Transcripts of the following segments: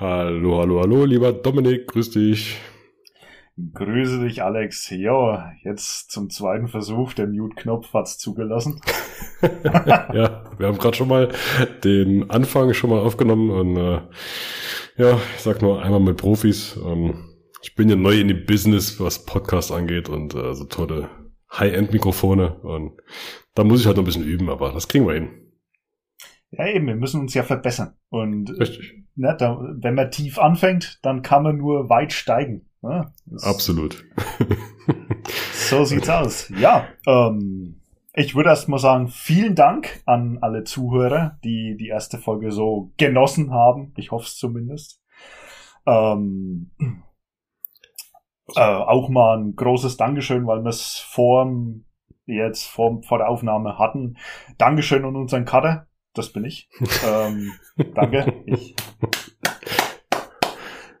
Hallo, hallo, hallo, lieber Dominik, grüß dich. Grüße dich, Alex. Ja, jetzt zum zweiten Versuch. Der Mute-Knopf hat's zugelassen. ja, wir haben gerade schon mal den Anfang schon mal aufgenommen und äh, ja, ich sag nur einmal mit Profis. Ähm, ich bin ja neu in dem Business, was Podcast angeht und äh, so tolle High-End-Mikrofone und da muss ich halt noch ein bisschen üben, aber das kriegen wir hin. Ja, eben, wir müssen uns ja verbessern. Und Richtig. Ne, da, wenn man tief anfängt, dann kann man nur weit steigen. Ne? Absolut. so sieht's aus. Ja, ähm, ich würde erst mal sagen, vielen Dank an alle Zuhörer, die die erste Folge so genossen haben. Ich hoffe es zumindest. Ähm, äh, auch mal ein großes Dankeschön, weil wir es vor jetzt vor, vor der Aufnahme hatten. Dankeschön an unseren Cutter, das bin ich. ähm, danke. Ich.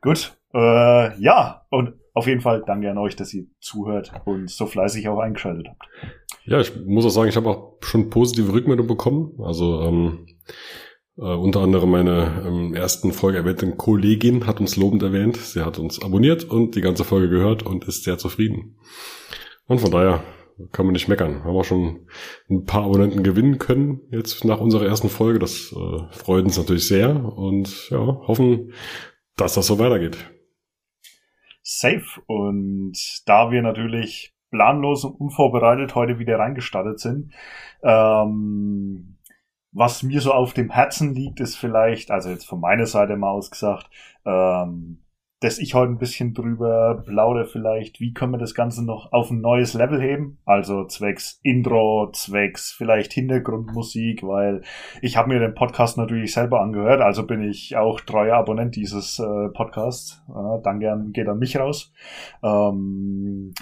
Gut. Äh, ja, und auf jeden Fall danke an euch, dass ihr zuhört und so fleißig auch eingeschaltet habt. Ja, ich muss auch sagen, ich habe auch schon positive Rückmeldungen bekommen. Also ähm, äh, unter anderem meine ähm, ersten Folge erwähnte Kollegin hat uns lobend erwähnt. Sie hat uns abonniert und die ganze Folge gehört und ist sehr zufrieden. Und von daher kann man nicht meckern. Haben wir schon ein paar Abonnenten gewinnen können jetzt nach unserer ersten Folge. Das äh, freut uns natürlich sehr und ja, hoffen, dass das so weitergeht. Safe. Und da wir natürlich planlos und unvorbereitet heute wieder reingestartet sind, ähm, was mir so auf dem Herzen liegt, ist vielleicht, also jetzt von meiner Seite mal ausgesagt, ähm, dass ich heute ein bisschen drüber plaudere vielleicht, wie können wir das Ganze noch auf ein neues Level heben? Also zwecks Intro, zwecks vielleicht Hintergrundmusik, weil ich habe mir den Podcast natürlich selber angehört, also bin ich auch treuer Abonnent dieses äh, Podcasts. Äh, danke an, geht an mich raus. Ähm,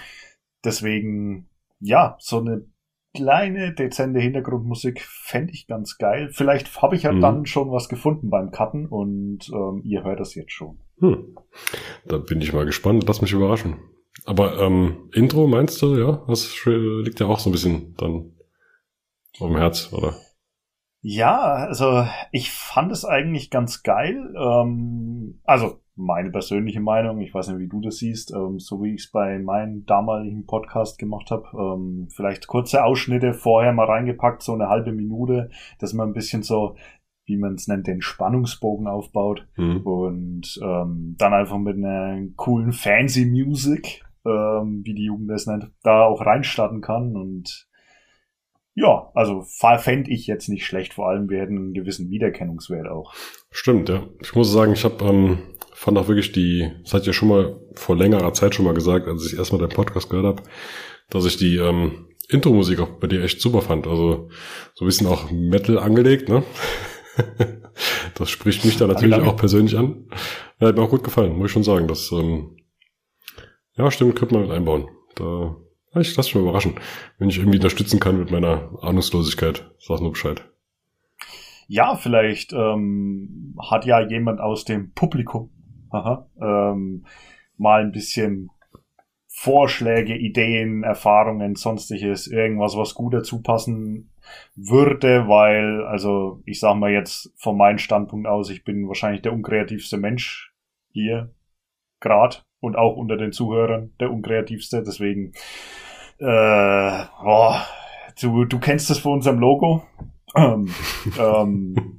deswegen, ja, so eine kleine, dezente Hintergrundmusik fände ich ganz geil. Vielleicht habe ich ja mhm. dann schon was gefunden beim Cutten und ähm, ihr hört das jetzt schon. Hm. Da bin ich mal gespannt. Lass mich überraschen. Aber ähm, Intro meinst du, ja? Das liegt ja auch so ein bisschen dann am Herz, oder? Ja, also ich fand es eigentlich ganz geil. Ähm, also meine persönliche Meinung, ich weiß nicht, wie du das siehst, ähm, so wie ich es bei meinem damaligen Podcast gemacht habe. Ähm, vielleicht kurze Ausschnitte vorher mal reingepackt, so eine halbe Minute, dass man ein bisschen so wie man es nennt, den Spannungsbogen aufbaut mhm. und ähm, dann einfach mit einer coolen Fancy Music, ähm, wie die Jugend das nennt, da auch reinstarten kann und ja, also fände ich jetzt nicht schlecht, vor allem wir hätten einen gewissen Wiedererkennungswert auch. Stimmt, ja. Ich muss sagen, ich habe ähm, fand auch wirklich die, das hat ja schon mal vor längerer Zeit schon mal gesagt, als ich erstmal den Podcast gehört habe, dass ich die ähm, Intro-Musik auch bei dir echt super fand. Also so ein bisschen auch Metal angelegt, ne? das spricht mich da natürlich auch persönlich an. Ja, hat mir auch gut gefallen, muss ich schon sagen. Das, ähm, ja, stimmt, könnte man mit einbauen. Da, ja, ich lasse mich mal überraschen. Wenn ich irgendwie unterstützen kann mit meiner Ahnungslosigkeit, sag nur Bescheid. Ja, vielleicht ähm, hat ja jemand aus dem Publikum aha, ähm, mal ein bisschen Vorschläge, Ideen, Erfahrungen, sonstiges, irgendwas, was gut dazu passen würde, weil, also ich sag mal jetzt von meinem Standpunkt aus, ich bin wahrscheinlich der unkreativste Mensch hier grad und auch unter den Zuhörern der unkreativste, deswegen äh, oh, du, du kennst das von unserem Logo. Ähm, ähm,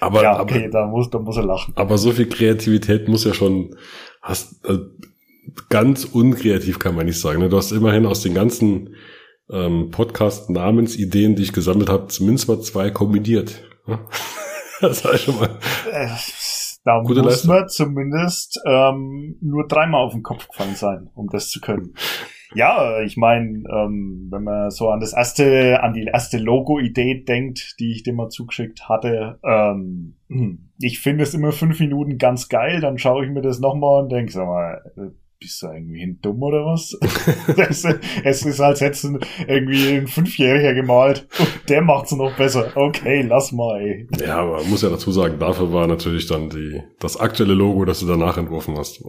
aber, ja, okay, aber, da muss, da muss er lachen. Aber so viel Kreativität muss ja schon, hast, äh, ganz unkreativ kann man nicht sagen. Ne? Du hast immerhin aus den ganzen ähm, Podcast-Namensideen, die ich gesammelt habe, zumindest mal zwei kombiniert. das war schon mal. Äh, da Gute muss Leistung. man zumindest ähm, nur dreimal auf den Kopf gefallen sein, um das zu können. Ja, ich meine, ähm, wenn man so an das erste, an die erste Logo-Idee denkt, die ich dir mal zugeschickt hatte, ähm, ich finde es immer fünf Minuten ganz geil, dann schaue ich mir das nochmal und denke, sag mal, bist du irgendwie dumm oder was? es ist, als hättest du irgendwie ein Fünfjähriger gemalt und der macht's noch besser. Okay, lass mal, ey. Ja, aber man muss ja dazu sagen, dafür war natürlich dann die, das aktuelle Logo, das du danach entworfen hast,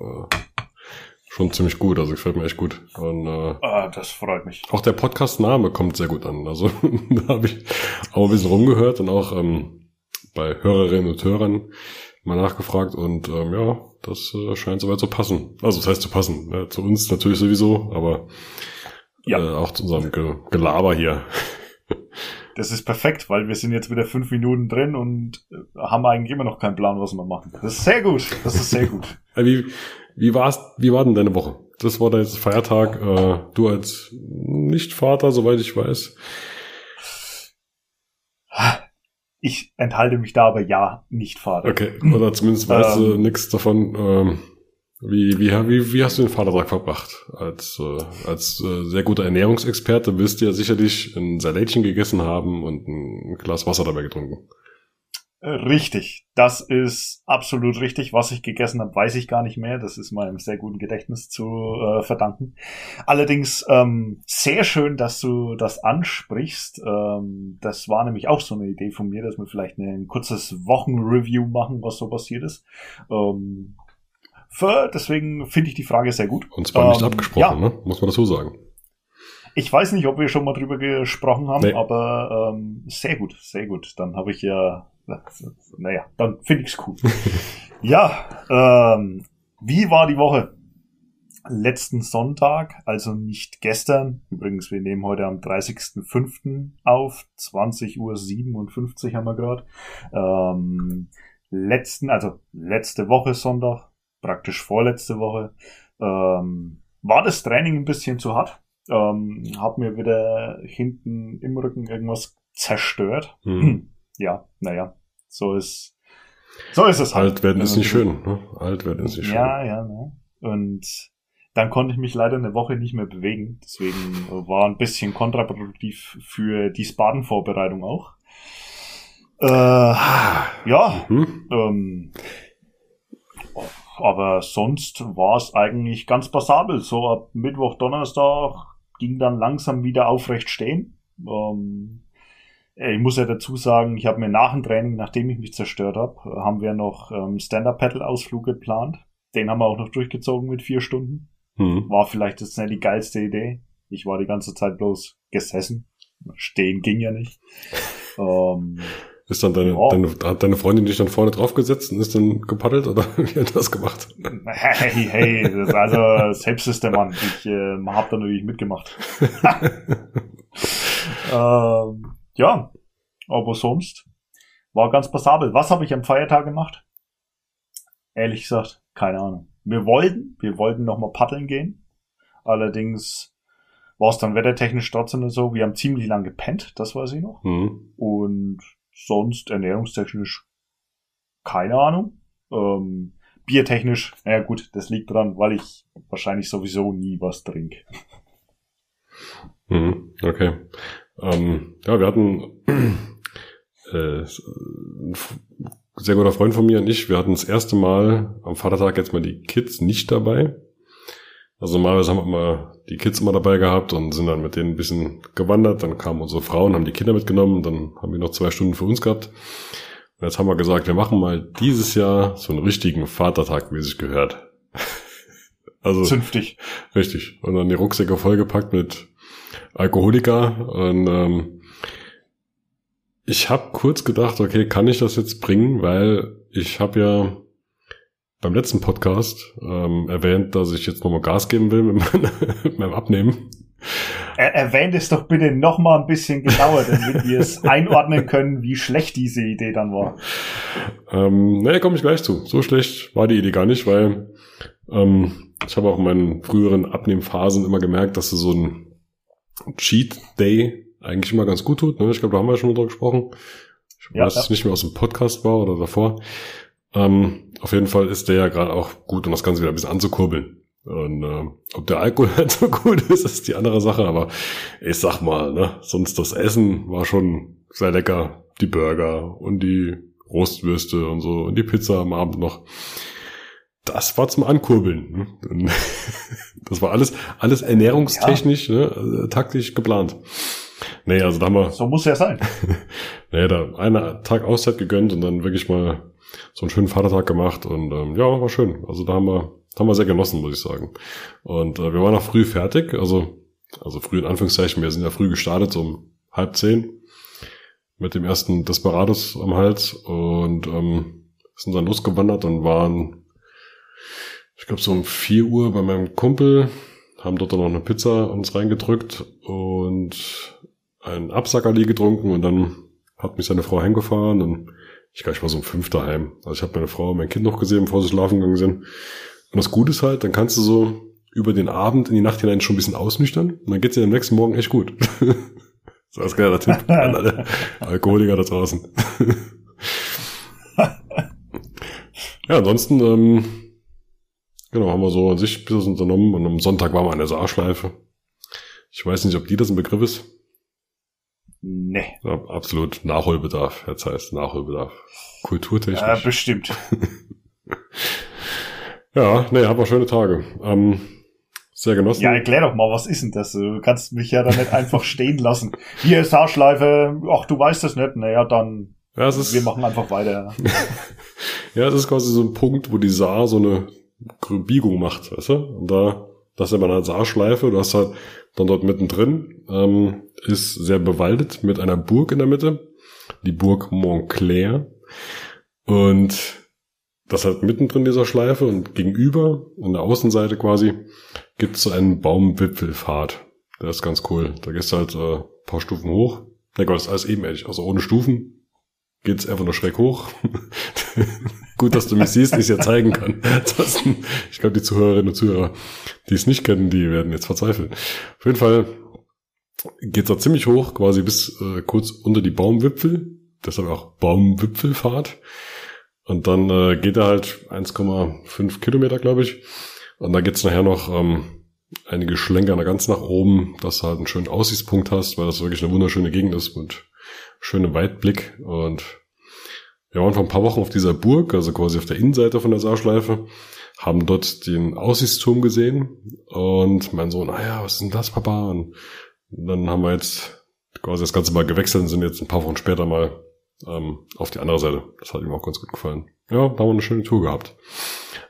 schon ziemlich gut. Also gefällt mir echt gut. Und, äh, ah, das freut mich. Auch der Podcast-Name kommt sehr gut an. Also da habe ich auch ein bisschen rumgehört und auch ähm, bei Hörerinnen und Hörern mal nachgefragt und ähm, ja, das äh, scheint soweit zu passen. Also das heißt zu passen. Ne? Zu uns natürlich sowieso, aber ja. äh, auch zu unserem Ge Gelaber hier. Das ist perfekt, weil wir sind jetzt wieder fünf Minuten drin und äh, haben eigentlich immer noch keinen Plan, was wir machen. Das ist sehr gut. Das ist sehr gut. wie, wie, war's, wie war denn deine Woche? Das war jetzt Feiertag. Äh, du als Nicht-Vater, soweit ich weiß. Ich enthalte mich da aber ja nicht Vater. Okay, oder zumindest weißt du ähm, nichts davon. Ähm, wie, wie, wie, wie hast du den Vatertag verbracht? Als, äh, als äh, sehr guter Ernährungsexperte wirst du ja sicherlich ein Salätchen gegessen haben und ein Glas Wasser dabei getrunken. Richtig, das ist absolut richtig. Was ich gegessen habe, weiß ich gar nicht mehr. Das ist meinem sehr guten Gedächtnis zu äh, verdanken. Allerdings ähm, sehr schön, dass du das ansprichst. Ähm, das war nämlich auch so eine Idee von mir, dass wir vielleicht ein kurzes Wochenreview machen, was so passiert ist. Ähm, für, deswegen finde ich die Frage sehr gut. Und zwar nicht ähm, abgesprochen, ja. ne? muss man dazu sagen. Ich weiß nicht, ob wir schon mal drüber gesprochen haben, nee. aber ähm, sehr gut, sehr gut. Dann habe ich ja naja, dann finde ich's cool. ja, ähm, wie war die Woche? Letzten Sonntag, also nicht gestern. Übrigens, wir nehmen heute am 30.05. auf. 20.57 Uhr haben wir gerade. Ähm, letzten, also letzte Woche Sonntag, praktisch vorletzte Woche, ähm, war das Training ein bisschen zu hart. Ähm, hab mir wieder hinten im Rücken irgendwas zerstört. Mhm. Ja, naja, so ist, so ist es halt. Alt werden ist nicht schön, ne? Alt werden ist nicht schön. Ja, ja, ne? Und dann konnte ich mich leider eine Woche nicht mehr bewegen. Deswegen war ein bisschen kontraproduktiv für die Spaden-Vorbereitung auch. Äh, ja, mhm. ähm, aber sonst war es eigentlich ganz passabel. So ab Mittwoch, Donnerstag ging dann langsam wieder aufrecht stehen. Ähm, äh, ich muss ja dazu sagen, ich habe mir nach dem Training, nachdem ich mich zerstört habe, äh, haben wir noch ähm, Stand-Up-Pedal-Ausflug geplant. Den haben wir auch noch durchgezogen mit vier Stunden. Hm. War vielleicht jetzt nicht die geilste Idee. Ich war die ganze Zeit bloß gesessen. Stehen ging ja nicht. ähm, ist dann deine, ja. deine, hat deine Freundin dich dann vorne draufgesetzt und ist dann gepaddelt oder wie hat das gemacht? Hey, hey, das also selbst ist der Mann. Ich äh, hab da natürlich mitgemacht. ähm, ja, aber sonst war ganz passabel. Was habe ich am Feiertag gemacht? Ehrlich gesagt, keine Ahnung. Wir wollten, wir wollten nochmal paddeln gehen. Allerdings war es dann wettertechnisch trotzdem so. Wir haben ziemlich lang gepennt, das weiß ich noch. Mhm. Und sonst ernährungstechnisch keine Ahnung. Ähm, biertechnisch, naja gut, das liegt dran, weil ich wahrscheinlich sowieso nie was trinke. Mhm, okay. Ähm, ja, wir hatten äh, ein sehr guter Freund von mir und ich, wir hatten das erste Mal am Vatertag jetzt mal die Kids nicht dabei. Also normalerweise haben wir immer die Kids immer dabei gehabt und sind dann mit denen ein bisschen gewandert. Dann kamen unsere Frauen, haben die Kinder mitgenommen, dann haben wir noch zwei Stunden für uns gehabt. Und jetzt haben wir gesagt, wir machen mal dieses Jahr so einen richtigen Vatertag, wie es sich gehört. also Zünftig. Richtig. Und dann die Rucksäcke vollgepackt mit Alkoholiker und ähm, ich habe kurz gedacht, okay, kann ich das jetzt bringen, weil ich habe ja beim letzten Podcast ähm, erwähnt, dass ich jetzt nochmal Gas geben will mit, mein, mit meinem Abnehmen. Er, erwähnt es doch bitte nochmal ein bisschen genauer, damit wir es einordnen können, wie schlecht diese Idee dann war. Ähm, naja, komme ich gleich zu. So schlecht war die Idee gar nicht, weil ähm, ich habe auch in meinen früheren Abnehmphasen immer gemerkt, dass so ein Cheat Day eigentlich immer ganz gut tut. Ne? Ich glaube, da haben wir schon mal drüber gesprochen. Ich ja, weiß ja. nicht mehr aus dem Podcast war oder davor. Ähm, auf jeden Fall ist der ja gerade auch gut, um das Ganze wieder ein bisschen anzukurbeln. Und äh, ob der Alkohol halt so gut ist, ist die andere Sache. Aber ich sag mal, ne, sonst das Essen war schon sehr lecker. Die Burger und die Rostwürste und so und die Pizza am Abend noch das war zum Ankurbeln. Ne? Das war alles, alles ernährungstechnisch, ja. ne, taktisch geplant. Nee, also da haben wir. So muss ja sein. nee, da einen Tag Auszeit gegönnt und dann wirklich mal so einen schönen Vatertag gemacht und ähm, ja, war schön. Also da haben wir, haben wir sehr genossen, muss ich sagen. Und äh, wir waren auch früh fertig, also, also früh in Anführungszeichen, wir sind ja früh gestartet, so um halb zehn mit dem ersten Desperados am Hals und ähm, sind dann losgewandert und waren, ich glaube, so um vier Uhr bei meinem Kumpel, haben dort dann noch eine Pizza uns reingedrückt und ein Absackerli getrunken und dann hat mich seine Frau heimgefahren und ich glaube, ich war so um fünf daheim. Also ich habe meine Frau und mein Kind noch gesehen, bevor sie schlafen gegangen sind. Und das Gute ist halt, dann kannst du so über den Abend in die Nacht hinein schon ein bisschen ausnüchtern und dann geht's dir am nächsten Morgen echt gut. so als kleiner Tipp an alle Alkoholiker da draußen. ja, ansonsten, ähm, genau, haben wir so an sich bis unternommen und am Sonntag waren wir an der Saarschleife. Ich weiß nicht, ob die das ein Begriff ist. Nee. Absolut Nachholbedarf, jetzt heißt Nachholbedarf. Kulturtechnisch. Ja, bestimmt. ja, nee, haben wir schöne Tage. Ähm, sehr genossen. Ja, erklär doch mal, was ist denn das? Du kannst mich ja da nicht einfach stehen lassen. Hier ist Haarschleife, ach, du weißt das nicht, naja, dann ja, es ist, wir machen einfach weiter. ja, es ist quasi so ein Punkt, wo die Saar so eine Biegung macht, weißt du? Und da, das ist immer eine Saarschleife, du hast halt dann dort mittendrin, ähm, ist sehr bewaldet mit einer Burg in der Mitte, die Burg Montclair. Und das halt mittendrin dieser Schleife und gegenüber, an der Außenseite quasi, gibt es so einen Baumwipfelpfad. Der ist ganz cool. Da gehst du halt äh, paar Stufen hoch. Na Gott, das ist alles ebenerdig. Also ohne Stufen geht's einfach nur schräg hoch. Gut, dass du mich siehst, ich ja zeigen kann. Ich glaube, die Zuhörerinnen und Zuhörer, die es nicht kennen, die werden jetzt verzweifeln. Auf jeden Fall geht's da ziemlich hoch, quasi bis äh, kurz unter die Baumwipfel. Deshalb auch Baumwipfelfahrt. Und dann äh, geht er halt 1,5 Kilometer, glaube ich. Und da geht's nachher noch ähm, einige Schlenker ganz nach oben, dass du halt einen schönen Aussichtspunkt hast, weil das wirklich eine wunderschöne Gegend ist mit schönem Weitblick. Und wir waren vor ein paar Wochen auf dieser Burg, also quasi auf der Innenseite von der Saarschleife, haben dort den Aussichtsturm gesehen und mein Sohn, ah ja, was ist denn das, Papa? Und dann haben wir jetzt quasi das Ganze mal gewechselt und sind jetzt ein paar Wochen später mal ähm, auf die andere Seite. Das hat ihm auch ganz gut gefallen. Ja, da haben wir eine schöne Tour gehabt.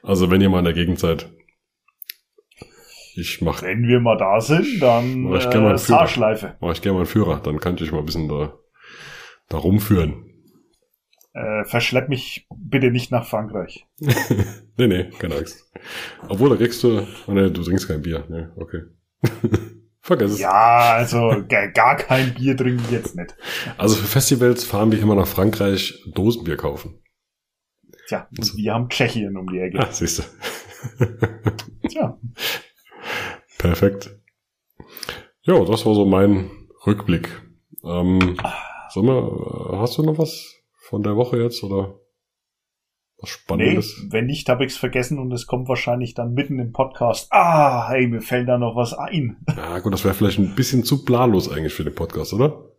Also wenn ihr mal in der Gegend seid, ich mach. Wenn wir mal da sind, dann mach ich gerne mal äh, Fahrschleife. Mach ich gerne mal einen Führer, dann kann ich euch mal ein bisschen da, da rumführen. Äh, verschlepp mich bitte nicht nach Frankreich. nee, nee, keine Angst. Obwohl, da kriegst du, oh nee, du trinkst kein Bier. Nee, okay. Vergiss es. Ja, also gar kein Bier trinken jetzt nicht. Also für Festivals fahren wir immer nach Frankreich Dosenbier kaufen. Tja, also. wir haben Tschechien um die Ecke. Ah, siehst du. Tja. Perfekt. Ja, das war so mein Rückblick. Ähm, sag mal, hast du noch was von der Woche jetzt oder was Spannendes? Nee, wenn nicht, habe ich es vergessen und es kommt wahrscheinlich dann mitten im Podcast. Ah, hey, mir fällt da noch was ein. Ja gut, das wäre vielleicht ein bisschen zu planlos eigentlich für den Podcast, oder?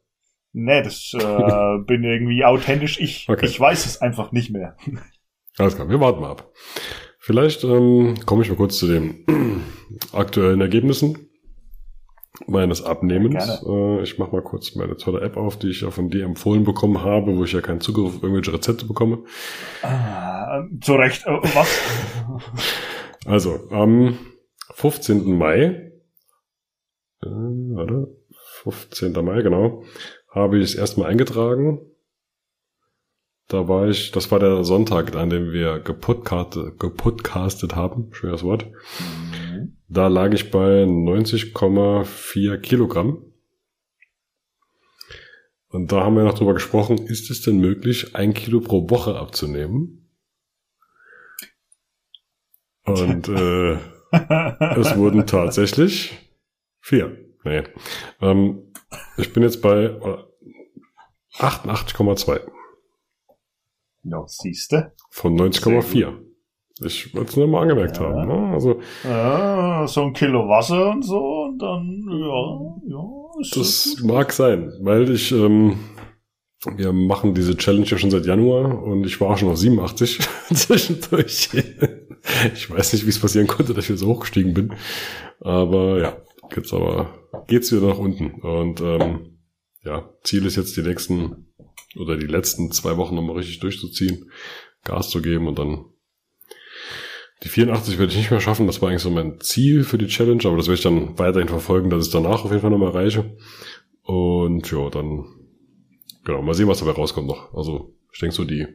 Nee, das äh, bin irgendwie authentisch ich. Okay. Ich weiß es einfach nicht mehr. Alles klar, wir warten mal ab. Vielleicht ähm, komme ich mal kurz zu den aktuellen Ergebnissen meines Abnehmens. Äh, ich mache mal kurz meine tolle App auf, die ich ja von dir empfohlen bekommen habe, wo ich ja keinen Zugriff auf irgendwelche Rezepte bekomme. Ah, zu Recht. Äh, was? also, am 15. Mai, äh, warte, 15. Mai, genau, habe ich es erstmal eingetragen. Da war ich, das war der Sonntag, an dem wir gepodcastet, gepodcastet haben, schweres Wort. Mhm. Da lag ich bei 90,4 Kilogramm. Und da haben wir noch drüber gesprochen, ist es denn möglich, ein Kilo pro Woche abzunehmen? Und äh, es wurden tatsächlich vier. Nee. Ähm, ich bin jetzt bei 88,2. Ja, siehste. Von 90,4. Ich wollte es nur mal angemerkt ja. haben. Ne? Also, ja, so ein Kilo Wasser und so, und dann, ja, ja. das mag sein, weil ich, ähm, wir machen diese Challenge ja schon seit Januar und ich war auch schon auf 87 zwischendurch. ich weiß nicht, wie es passieren konnte, dass ich jetzt so hochgestiegen bin. Aber ja, jetzt aber geht's wieder nach unten. Und ähm, ja, Ziel ist jetzt die nächsten oder die letzten zwei Wochen nochmal richtig durchzuziehen, Gas zu geben und dann die 84 werde ich nicht mehr schaffen. Das war eigentlich so mein Ziel für die Challenge, aber das werde ich dann weiterhin verfolgen, dass ich es danach auf jeden Fall nochmal erreiche. Und ja, dann, genau, mal sehen, was dabei rauskommt noch. Also, ich denke so die,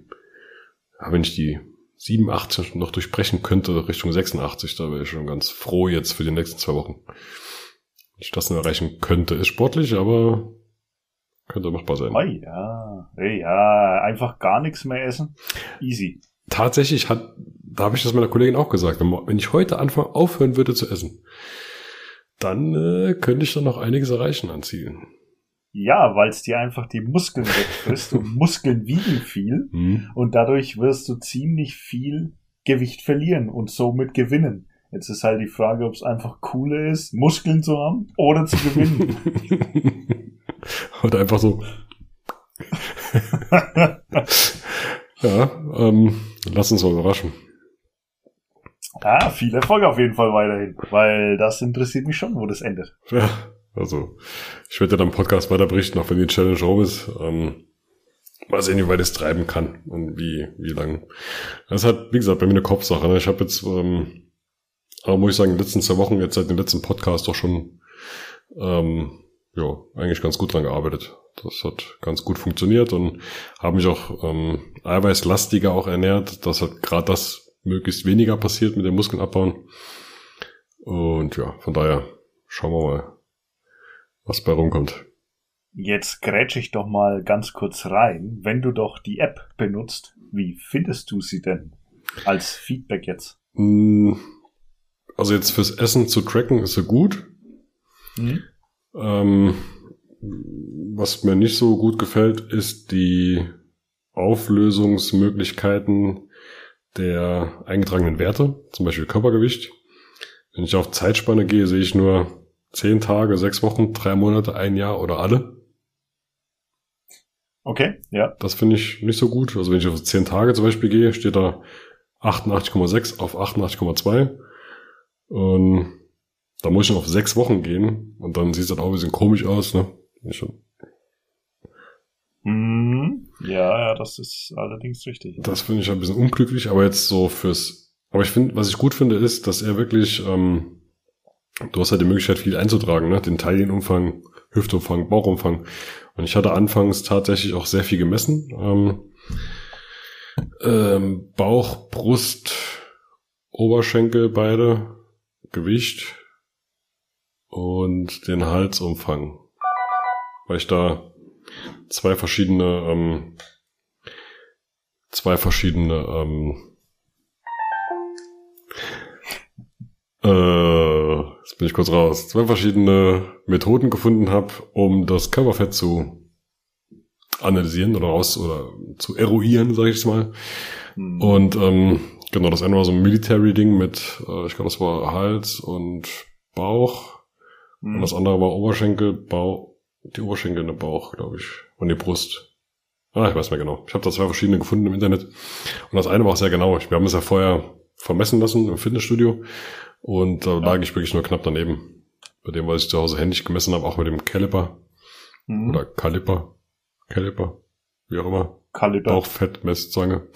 wenn ich die 87 noch durchbrechen könnte, Richtung 86, da wäre ich schon ganz froh jetzt für die nächsten zwei Wochen. Wenn ich das nur erreichen könnte, ist sportlich, aber könnte machbar sein. Oh ja, ja, einfach gar nichts mehr essen. Easy. Tatsächlich hat, da habe ich das meiner Kollegin auch gesagt, wenn, ich heute anfangen aufhören würde zu essen, dann äh, könnte ich dann noch einiges erreichen an Zielen. Ja, weil es dir einfach die Muskeln wegfrisst und Muskeln wiegen viel Hm. und dadurch wirst du ziemlich viel Gewicht verlieren und somit gewinnen. Jetzt ist halt die Frage, ob es einfach cooler ist, Muskeln zu haben oder zu gewinnen. Oder einfach so. ja, ähm, lass uns mal überraschen. ja, viel Erfolg auf jeden Fall weiterhin, weil das interessiert mich schon, wo das endet. Ja, also ich werde ja dann im Podcast weiter berichten, auch wenn die Challenge rum ist. Ähm, mal sehen, wie weit es treiben kann und wie, wie lang. Das halt, wie gesagt, bei mir eine Kopfsache. Ne? Ich habe jetzt, ähm, aber muss ich sagen, in den letzten zwei Wochen, jetzt seit dem letzten Podcast doch schon ähm, ja, eigentlich ganz gut dran gearbeitet. Das hat ganz gut funktioniert und habe mich auch ähm, eiweißlastiger auch ernährt, dass halt gerade das möglichst weniger passiert mit dem Muskeln abbauen. Und ja, von daher schauen wir mal, was bei rumkommt. Jetzt grätsche ich doch mal ganz kurz rein. Wenn du doch die App benutzt, wie findest du sie denn? Als Feedback jetzt. Mm, Also jetzt fürs Essen zu tracken ist sie gut. Mhm. Ähm, was mir nicht so gut gefällt, ist die Auflösungsmöglichkeiten der eingetragenen Werte, zum Beispiel Körpergewicht. Wenn ich auf Zeitspanne gehe, sehe ich nur zehn Tage, sechs Wochen, drei Monate, ein Jahr oder alle. Okay, ja. Das finde ich nicht so gut. Also wenn ich auf zehn Tage zum Beispiel gehe, steht da 88,6 auf 88,2. Und da muss ich noch auf sechs Wochen gehen und dann sieht es dann auch ein bisschen komisch aus, ne? Schon- Mhm. Ja, ja, das ist allerdings richtig. Das finde ich ein bisschen unglücklich, aber jetzt so fürs. Aber ich finde, was ich gut finde, ist, dass er wirklich, ähm, du hast halt die Möglichkeit, viel einzutragen, ne? Den Teilchenumfang, Hüftumfang, Bauchumfang. Und ich hatte anfangs tatsächlich auch sehr viel gemessen. Ähm, ähm, Bauch, Brust, Oberschenkel beide, Gewicht und den Halsumfang. Weil ich da zwei verschiedene, ähm, zwei verschiedene, ähm, äh, jetzt bin ich kurz raus, zwei verschiedene Methoden gefunden habe, um das Körperfett zu analysieren oder raus oder zu eruieren, sage ich es mal. Mhm. Und ähm, genau, das eine war so ein Military-Ding mit, äh, ich glaube, das war Hals und Bauch. Und Mhm. das andere war Oberschenkel, Bauch, die Oberschenkel und der Bauch, glaube ich. Und die Brust. Ah, ich weiß mehr genau. Ich habe da zwei verschiedene gefunden im Internet. Und das eine war auch sehr genau. Wir haben es ja vorher vermessen lassen im Fitnessstudio. Und da lag ich wirklich nur knapp daneben. Bei dem, was ich zu Hause händisch gemessen habe, auch mit dem Caliper Mhm. oder Caliper. Caliper. Wie auch immer. Kaliber. Bauchfettmesszange.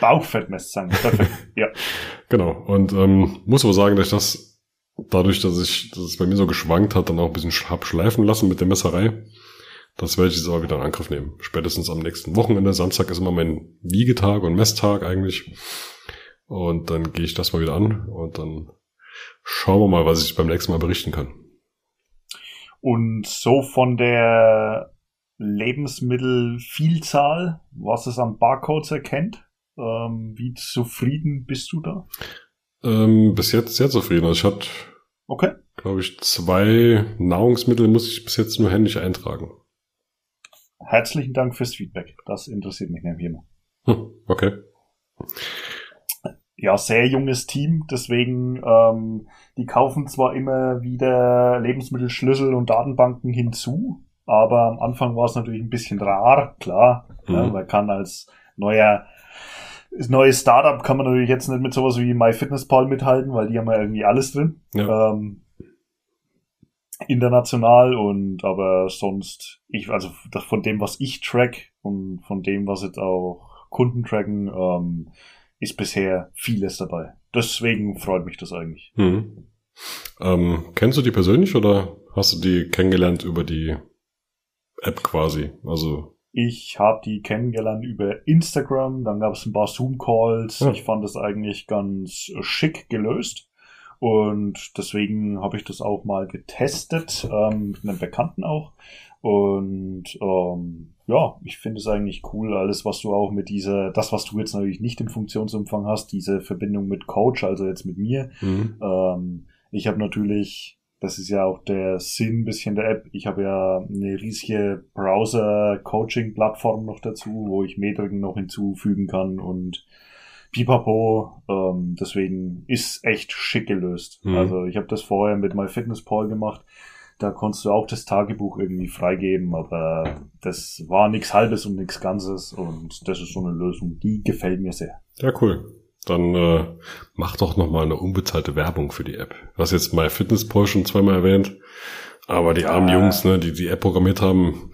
Bauchfettmesszange. Perfekt. ja. Genau. Und ähm, muss aber sagen, dass ich das dadurch, dass ich, dass es bei mir so geschwankt hat, dann auch ein bisschen sch- hab schleifen lassen mit der Messerei. Das werde ich jetzt aber wieder in Angriff nehmen. Spätestens am nächsten Wochenende. Samstag ist immer mein Wiegetag und Messtag eigentlich. Und dann gehe ich das mal wieder an und dann schauen wir mal, was ich beim nächsten Mal berichten kann. Und so von der Lebensmittelvielzahl, was es an Barcodes erkennt, ähm, wie zufrieden bist du da? Ähm, bis jetzt sehr zufrieden. Also ich hatte, Okay. glaube ich, zwei Nahrungsmittel muss ich bis jetzt nur händisch eintragen. Herzlichen Dank fürs Feedback. Das interessiert mich nämlich immer. Hm, okay. Ja, sehr junges Team, deswegen, ähm, die kaufen zwar immer wieder Lebensmittelschlüssel und Datenbanken hinzu, aber am Anfang war es natürlich ein bisschen rar, klar. Ja, Mhm. man kann als neuer neues Startup kann man natürlich jetzt nicht mit sowas wie MyFitnessPal mithalten, weil die haben ja irgendwie alles drin. Ja. Ähm, international und aber sonst, ich, also von dem, was ich track und von dem, was jetzt auch Kunden tracken, ähm, ist bisher vieles dabei. Deswegen freut mich das eigentlich. Mhm. Ähm, kennst du die persönlich oder hast du die kennengelernt über die App quasi? Also, Ich habe die kennengelernt über Instagram, dann gab es ein paar Zoom-Calls. Ja. Ich fand das eigentlich ganz schick gelöst. Und deswegen habe ich das auch mal getestet, ähm, mit einem Bekannten auch. Und ähm, ja, ich finde es eigentlich cool, alles, was du auch mit dieser, das, was du jetzt natürlich nicht im Funktionsumfang hast, diese Verbindung mit Coach, also jetzt mit mir. Mhm. Ähm, ich habe natürlich, das ist ja auch der Sinn ein bisschen der App, ich habe ja eine riesige Browser-Coaching-Plattform noch dazu, wo ich Metriken noch hinzufügen kann und pipapo. Ähm, deswegen ist echt schick gelöst. Mhm. Also ich habe das vorher mit MyFitnessPal gemacht. Da konntest du auch das Tagebuch irgendwie freigeben, aber das war nichts Halbes und nichts Ganzes und das ist so eine Lösung, die gefällt mir sehr. Ja, cool. Dann äh, mach doch noch mal eine unbezahlte Werbung für die App. Du hast jetzt Pro schon zweimal erwähnt, aber die armen Ah. Jungs, ne, die die App programmiert haben,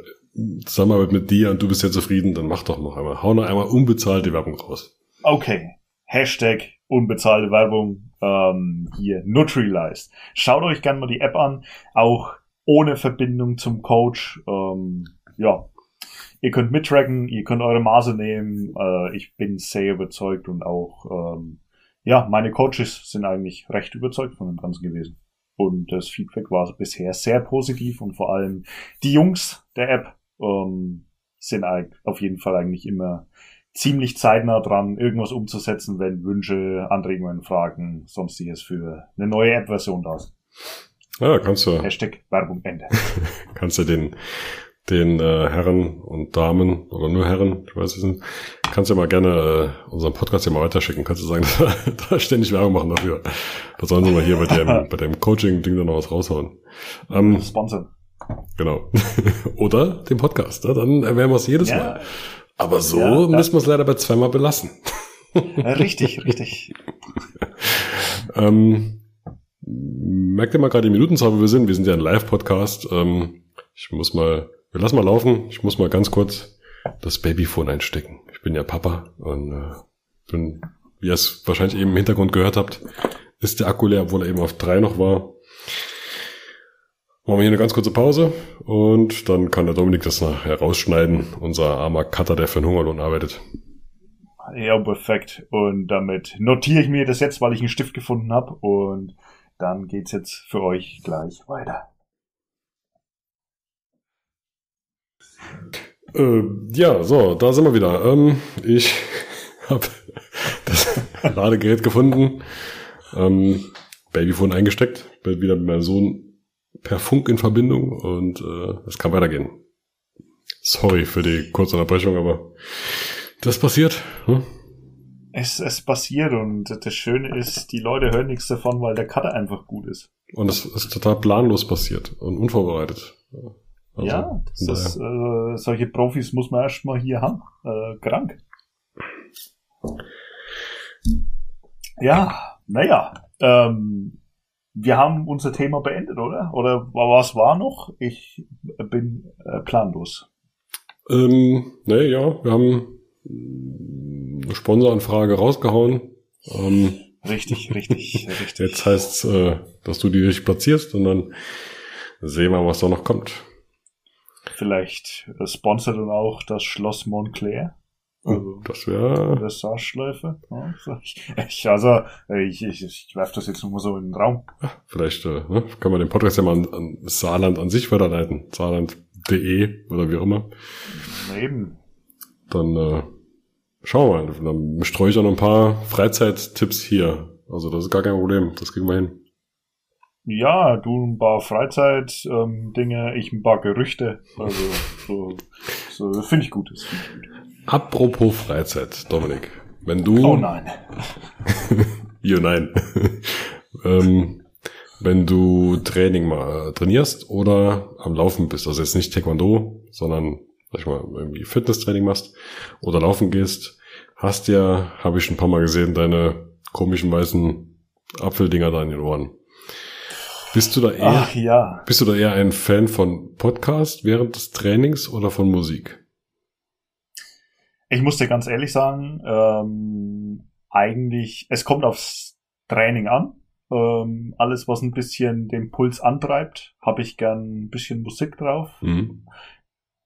Zusammenarbeit mit dir und du bist ja zufrieden, dann mach doch noch einmal. Hau noch einmal unbezahlte Werbung raus. Okay. Hashtag unbezahlte Werbung ähm, hier Nutrilized. Schaut euch gerne mal die App an, auch ohne Verbindung zum Coach. Ähm, ja, ihr könnt mittracken, ihr könnt eure Maße nehmen. Äh, ich bin sehr überzeugt und auch ähm, ja, meine Coaches sind eigentlich recht überzeugt von dem Ganzen gewesen. Und das Feedback war bisher sehr positiv und vor allem die Jungs der App ähm, sind auf jeden Fall eigentlich immer ziemlich zeitnah dran, irgendwas umzusetzen, wenn Wünsche, Anregungen, Fragen, sonstiges für eine neue App-Version da ist. Ja, kannst du, Hashtag Werbung Ende. kannst du den den äh, Herren und Damen oder nur Herren, ich weiß es nicht, kannst du ja mal gerne äh, unseren Podcast ja mal weiterschicken. Kannst du sagen, da ständig Werbung machen dafür. Da sollen sie mal hier bei dem, bei dem Coaching-Ding dann noch was raushauen. Ähm, Sponsor. Genau. Oder den Podcast. Ne? Dann erwähnen wir es jedes Ja. Mal. Aber so Ja, müssen wir es leider bei zweimal belassen. Richtig, richtig. Ähm, merkt ihr mal gerade die Minutenzahl, wo wir sind? Wir sind ja ein Live-Podcast. Ähm, ich muss mal, wir lassen mal laufen. Ich muss mal ganz kurz das Babyphone einstecken. Ich bin ja Papa und äh, bin, wie ihr es wahrscheinlich eben im Hintergrund gehört habt, ist der Akku leer, obwohl er eben auf drei noch war. Machen wir hier eine ganz kurze Pause und dann kann der Dominik das nachher rausschneiden. Unser armer Cutter, der für den Hungerlohn arbeitet. Ja, perfekt. Und damit notiere ich mir das jetzt, weil ich einen Stift gefunden habe. Und dann geht's jetzt für euch gleich weiter. Äh, ja, so, da sind wir wieder. Ähm, ich habe das Ladegerät gefunden, ähm, Babyphone eingesteckt, bin wieder mit meinem Sohn per Funk in Verbindung und äh, es kann weitergehen. Sorry für die kurze Unterbrechung, aber das passiert. Hm? Es, es passiert und das Schöne ist, die Leute hören nichts davon, weil der Cutter einfach gut ist. Und es ist total planlos passiert und unvorbereitet. Also, ja, ist, äh, solche Profis muss man erstmal hier haben. Äh, krank. Ja, naja. Ähm, wir haben unser Thema beendet, oder? Oder was war noch? Ich bin äh, planlos. Ähm, nee, ja, wir haben eine Sponsoranfrage rausgehauen. Ähm, Richtig, richtig, richtig. Jetzt heißt's, äh, dass du die richtig platzierst und dann sehen wir, was da noch kommt. Vielleicht äh, sponsert dann auch das Schloss Montclair. Also, Das wäre. Ja, so. ich, also, ich, ich, ich werfe das jetzt nur mal so in den Raum. vielleicht, äh, ne, können wir den Podcast ja mal an, an Saarland an sich weiterleiten. Saarland.de oder wie auch immer. Eben. Dann äh, schauen wir mal. Dann streue ich auch noch ein paar Freizeittipps hier. Also das ist gar kein Problem. Das kriegen wir hin. Ja, du ein paar Freizeit-Dinge, ich ein paar Gerüchte. Also, so, so finde ich gut. Das find ich gut. Apropos Freizeit, Dominik. Wenn du... Oh nein. Ja, nein. ähm, wenn du Training mal trainierst oder am Laufen bist, also jetzt nicht Taekwondo, sondern sag ich mal irgendwie Fitnesstraining machst oder laufen gehst, hast ja, habe ich schon ein paar Mal gesehen, deine komischen weißen Apfeldinger da in den Ohren. Bist du da eher, Ach ja. bist du da eher ein Fan von Podcast während des Trainings oder von Musik? Ich muss dir ganz ehrlich sagen, ähm, eigentlich, es kommt aufs Training an. Ähm, alles, was ein bisschen den Puls antreibt, habe ich gern ein bisschen Musik drauf. Mhm.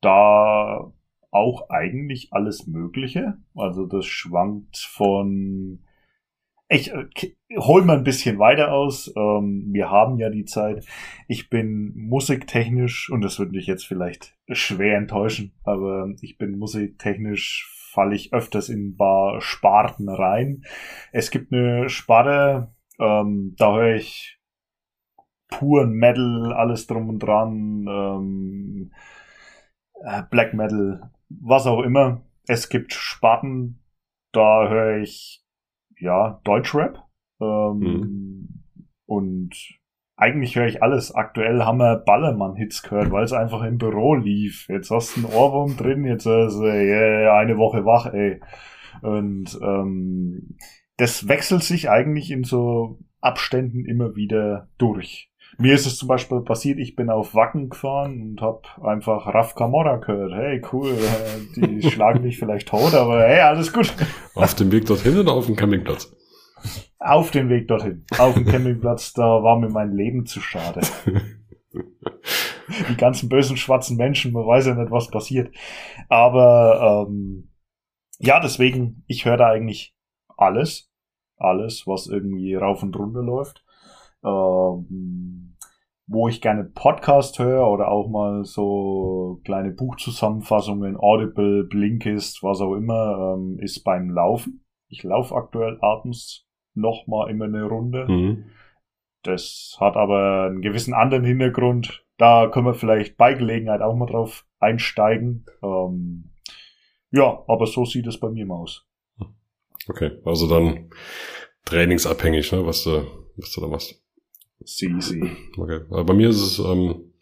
Da auch eigentlich alles Mögliche. Also das schwankt von ich äh, hol mal ein bisschen weiter aus. Ähm, wir haben ja die Zeit. Ich bin musiktechnisch, und das würde mich jetzt vielleicht schwer enttäuschen, aber ich bin musiktechnisch, falle ich öfters in ein paar Sparten rein. Es gibt eine Sparte, ähm, da höre ich puren Metal, alles drum und dran, ähm, äh, Black Metal, was auch immer. Es gibt Sparten, da höre ich ja, Deutschrap. Ähm, mhm. Und eigentlich höre ich alles. Aktuell haben wir Ballermann-Hits gehört, weil es einfach im Büro lief. Jetzt hast du einen Ohrwurm drin, jetzt ist äh, eine Woche wach, ey. Und ähm, das wechselt sich eigentlich in so Abständen immer wieder durch. Mir ist es zum Beispiel passiert, ich bin auf Wacken gefahren und hab einfach Raf Camorra gehört. Hey, cool, äh, die schlagen dich vielleicht tot, aber hey, alles gut. Auf dem Weg dorthin oder auf dem Campingplatz? Auf dem Weg dorthin. Auf dem Campingplatz, da war mir mein Leben zu schade. Die ganzen bösen schwarzen Menschen, man weiß ja nicht, was passiert. Aber ähm, ja, deswegen, ich höre da eigentlich alles. Alles, was irgendwie rauf und runter läuft ähm, wo ich gerne Podcast höre oder auch mal so kleine Buchzusammenfassungen, Audible, Blinkist, was auch immer, ähm, ist beim Laufen. Ich laufe aktuell abends noch mal immer eine Runde. Mhm. Das hat aber einen gewissen anderen Hintergrund. Da können wir vielleicht bei Gelegenheit auch mal drauf einsteigen. Ähm, ja, aber so sieht es bei mir mal aus. Okay, also dann trainingsabhängig, ne, was du, was du da machst. Sie, sie. Okay. Aber bei mir ist es ähm,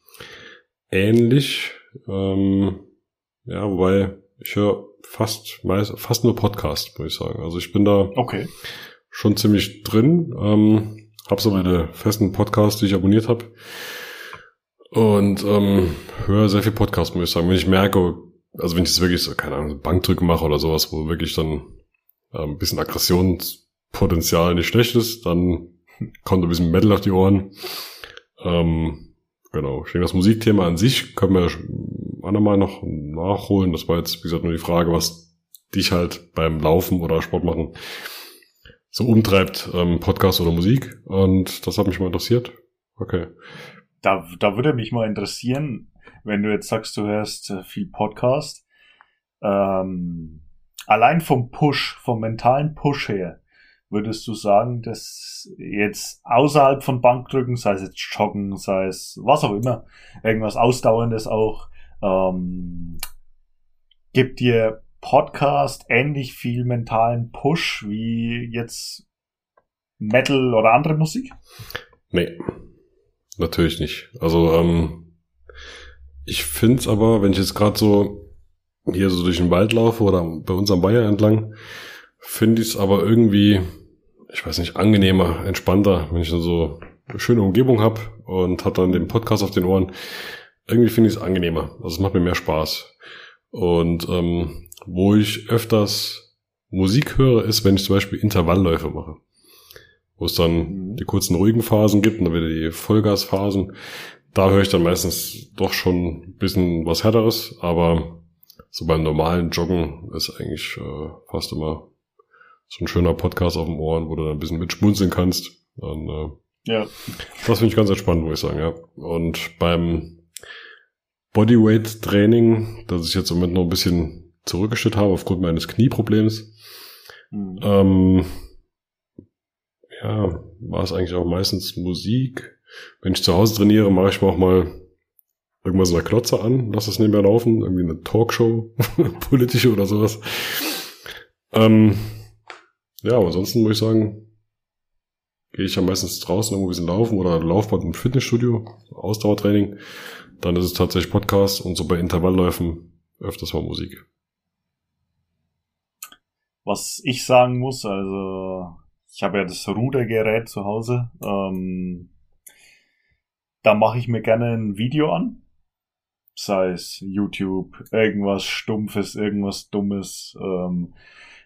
ähnlich. Ähm, ja, wobei ich höre fast meist, fast nur Podcast, muss ich sagen. Also ich bin da okay. schon ziemlich drin. Ähm, habe so meine festen Podcasts, die ich abonniert habe. Und ähm, höre sehr viel Podcast, muss ich sagen. Wenn ich merke, also wenn ich jetzt wirklich so, keine Ahnung, Bankdrücke mache oder sowas, wo wirklich dann ähm, ein bisschen Aggressionspotenzial nicht schlecht ist, dann kommt ein bisschen Metal auf die Ohren. Ähm, genau. Ich denke, das Musikthema an sich können wir andermal noch nachholen. Das war jetzt, wie gesagt, nur die Frage, was dich halt beim Laufen oder Sport machen so umtreibt, ähm, Podcast oder Musik. Und das hat mich mal interessiert. Okay. Da, da würde mich mal interessieren, wenn du jetzt sagst, du hörst äh, viel Podcast. Ähm, allein vom Push, vom mentalen Push her, würdest du sagen, dass jetzt außerhalb von Bankdrücken, sei es jetzt Joggen, sei es was auch immer, irgendwas Ausdauerndes auch, ähm, gibt dir Podcast ähnlich viel mentalen Push wie jetzt Metal oder andere Musik? Nee, natürlich nicht. Also ähm, ich finde es aber, wenn ich jetzt gerade so hier so durch den Wald laufe oder bei uns am Bayer entlang, finde ich es aber irgendwie ich weiß nicht, angenehmer, entspannter, wenn ich dann so eine schöne Umgebung habe und hat dann den Podcast auf den Ohren. Irgendwie finde ich es angenehmer. Also es macht mir mehr Spaß. Und ähm, wo ich öfters Musik höre, ist, wenn ich zum Beispiel Intervallläufe mache. Wo es dann mhm. die kurzen ruhigen Phasen gibt und dann wieder die Vollgasphasen. Da höre ich dann meistens doch schon ein bisschen was härteres, aber so beim normalen Joggen ist eigentlich äh, fast immer so ein schöner Podcast auf dem Ohren, wo du dann ein bisschen mitschmunzeln kannst. Und, äh, ja. Das finde ich ganz entspannt, muss ich sagen, ja. Und beim Bodyweight-Training, das ich jetzt im Moment noch ein bisschen zurückgestellt habe aufgrund meines Knieproblems, mhm. ähm, ja, war es eigentlich auch meistens Musik. Wenn ich zu Hause trainiere, mache ich mir auch mal irgendwas in der Klotze an, lass es nebenher laufen, irgendwie eine Talkshow, politische oder sowas. Ähm, ja, aber ansonsten muss ich sagen, gehe ich ja meistens draußen irgendwo ein bisschen laufen oder Laufbad im Fitnessstudio, Ausdauertraining. Dann ist es tatsächlich Podcast und so bei Intervallläufen öfters mal Musik. Was ich sagen muss, also ich habe ja das Rudergerät zu Hause. Ähm, da mache ich mir gerne ein Video an. Sei es YouTube, irgendwas Stumpfes, irgendwas Dummes. Ähm,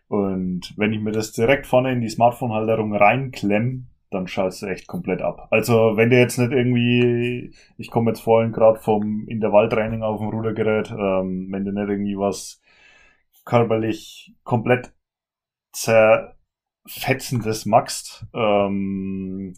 und wenn ich mir das direkt vorne in die Smartphone-Halterung reinklemme, dann schaltest du echt komplett ab. Also wenn du jetzt nicht irgendwie, ich komme jetzt vorhin gerade vom Intervalltraining auf dem Rudergerät, ähm, wenn du nicht irgendwie was körperlich komplett zerfetzendes magst, ähm,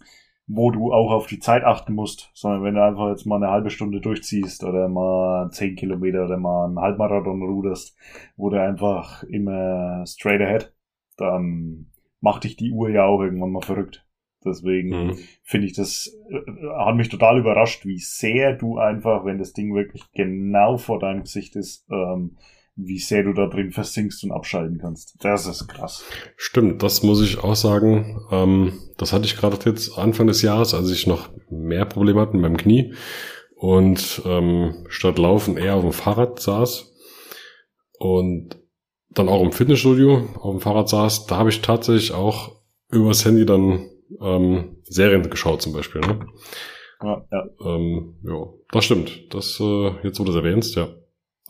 wo du auch auf die Zeit achten musst, sondern wenn du einfach jetzt mal eine halbe Stunde durchziehst oder mal zehn Kilometer oder mal einen Halbmarathon ruderst, wo du einfach immer straight ahead, dann macht dich die Uhr ja auch irgendwann mal verrückt. Deswegen mhm. finde ich das, äh, hat mich total überrascht, wie sehr du einfach, wenn das Ding wirklich genau vor deinem Gesicht ist, ähm, wie sehr du da drin versinkst und abschalten kannst. Das ist krass. Stimmt, das muss ich auch sagen. Ähm, das hatte ich gerade jetzt Anfang des Jahres, als ich noch mehr Probleme hatte mit meinem Knie und ähm, statt Laufen eher auf dem Fahrrad saß und dann auch im Fitnessstudio auf dem Fahrrad saß. Da habe ich tatsächlich auch übers Handy dann ähm, Serien geschaut zum Beispiel. Ne? Ja, ja. Ähm, ja, das stimmt. Das äh, jetzt, wo du es erwähnst, ja.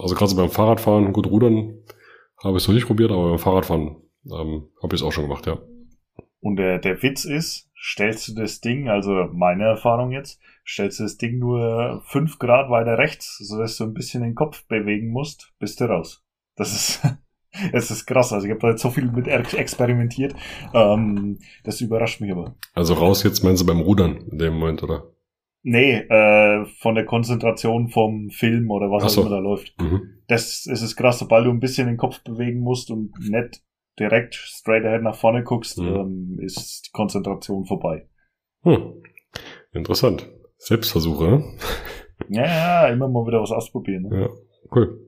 Also gerade so beim Fahrradfahren, gut rudern, habe ich es noch nicht probiert, aber beim Fahrradfahren ähm, habe ich es auch schon gemacht, ja. Und der, der Witz ist, stellst du das Ding, also meine Erfahrung jetzt, stellst du das Ding nur fünf Grad weiter rechts, sodass du ein bisschen den Kopf bewegen musst, bist du raus. Das ist, es ist krass. Also ich habe da jetzt so viel mit experimentiert. Ähm, das überrascht mich aber. Also raus jetzt meinst du beim Rudern in dem Moment, oder? Nee, äh, von der Konzentration vom Film oder was auch immer da läuft. Mhm. Das, ist krass, sobald du ein bisschen den Kopf bewegen musst und nicht direkt straight ahead nach vorne guckst, mhm. ähm, ist die Konzentration vorbei. Hm. Interessant. Selbstversuche. Ne? ja, ja, immer mal wieder was ausprobieren. Ne? Ja, cool.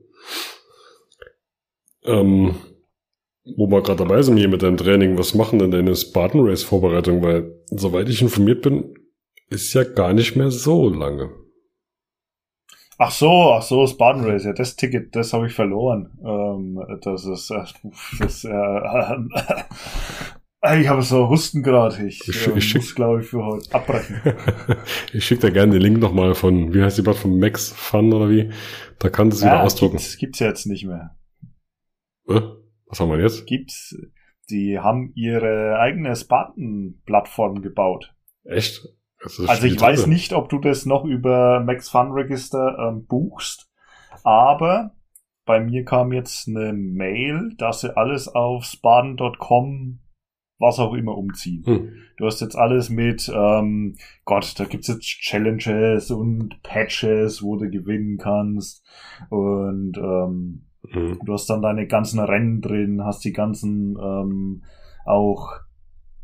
Ähm, wo wir gerade dabei sind hier mit deinem Training, was machen denn deine Spartan Race Vorbereitung? Weil, soweit ich informiert bin, ist ja gar nicht mehr so lange. Ach so, ach so, Spartan Race, ja, das Ticket, das habe ich verloren. Ähm, das ist, äh, das, äh, äh, ich habe so Husten gerade. Ich, ich, ich muss, glaube ich, für heute abbrechen. ich schicke da gerne den Link nochmal von, wie heißt die Bad von Max Fun oder wie? Da kann es ja, wieder ausdrucken. Gibt's, gibt's jetzt nicht mehr. Was haben wir jetzt? Gibt's. Die haben ihre eigene Spartan-Plattform gebaut. Echt? Also ich weiß nicht, ob du das noch über Max Fun Register ähm, buchst, aber bei mir kam jetzt eine Mail, dass sie alles auf spartan.com was auch immer umziehen. Hm. Du hast jetzt alles mit, ähm, Gott, da gibt's jetzt Challenges und Patches, wo du gewinnen kannst und ähm, hm. du hast dann deine ganzen Rennen drin, hast die ganzen ähm, auch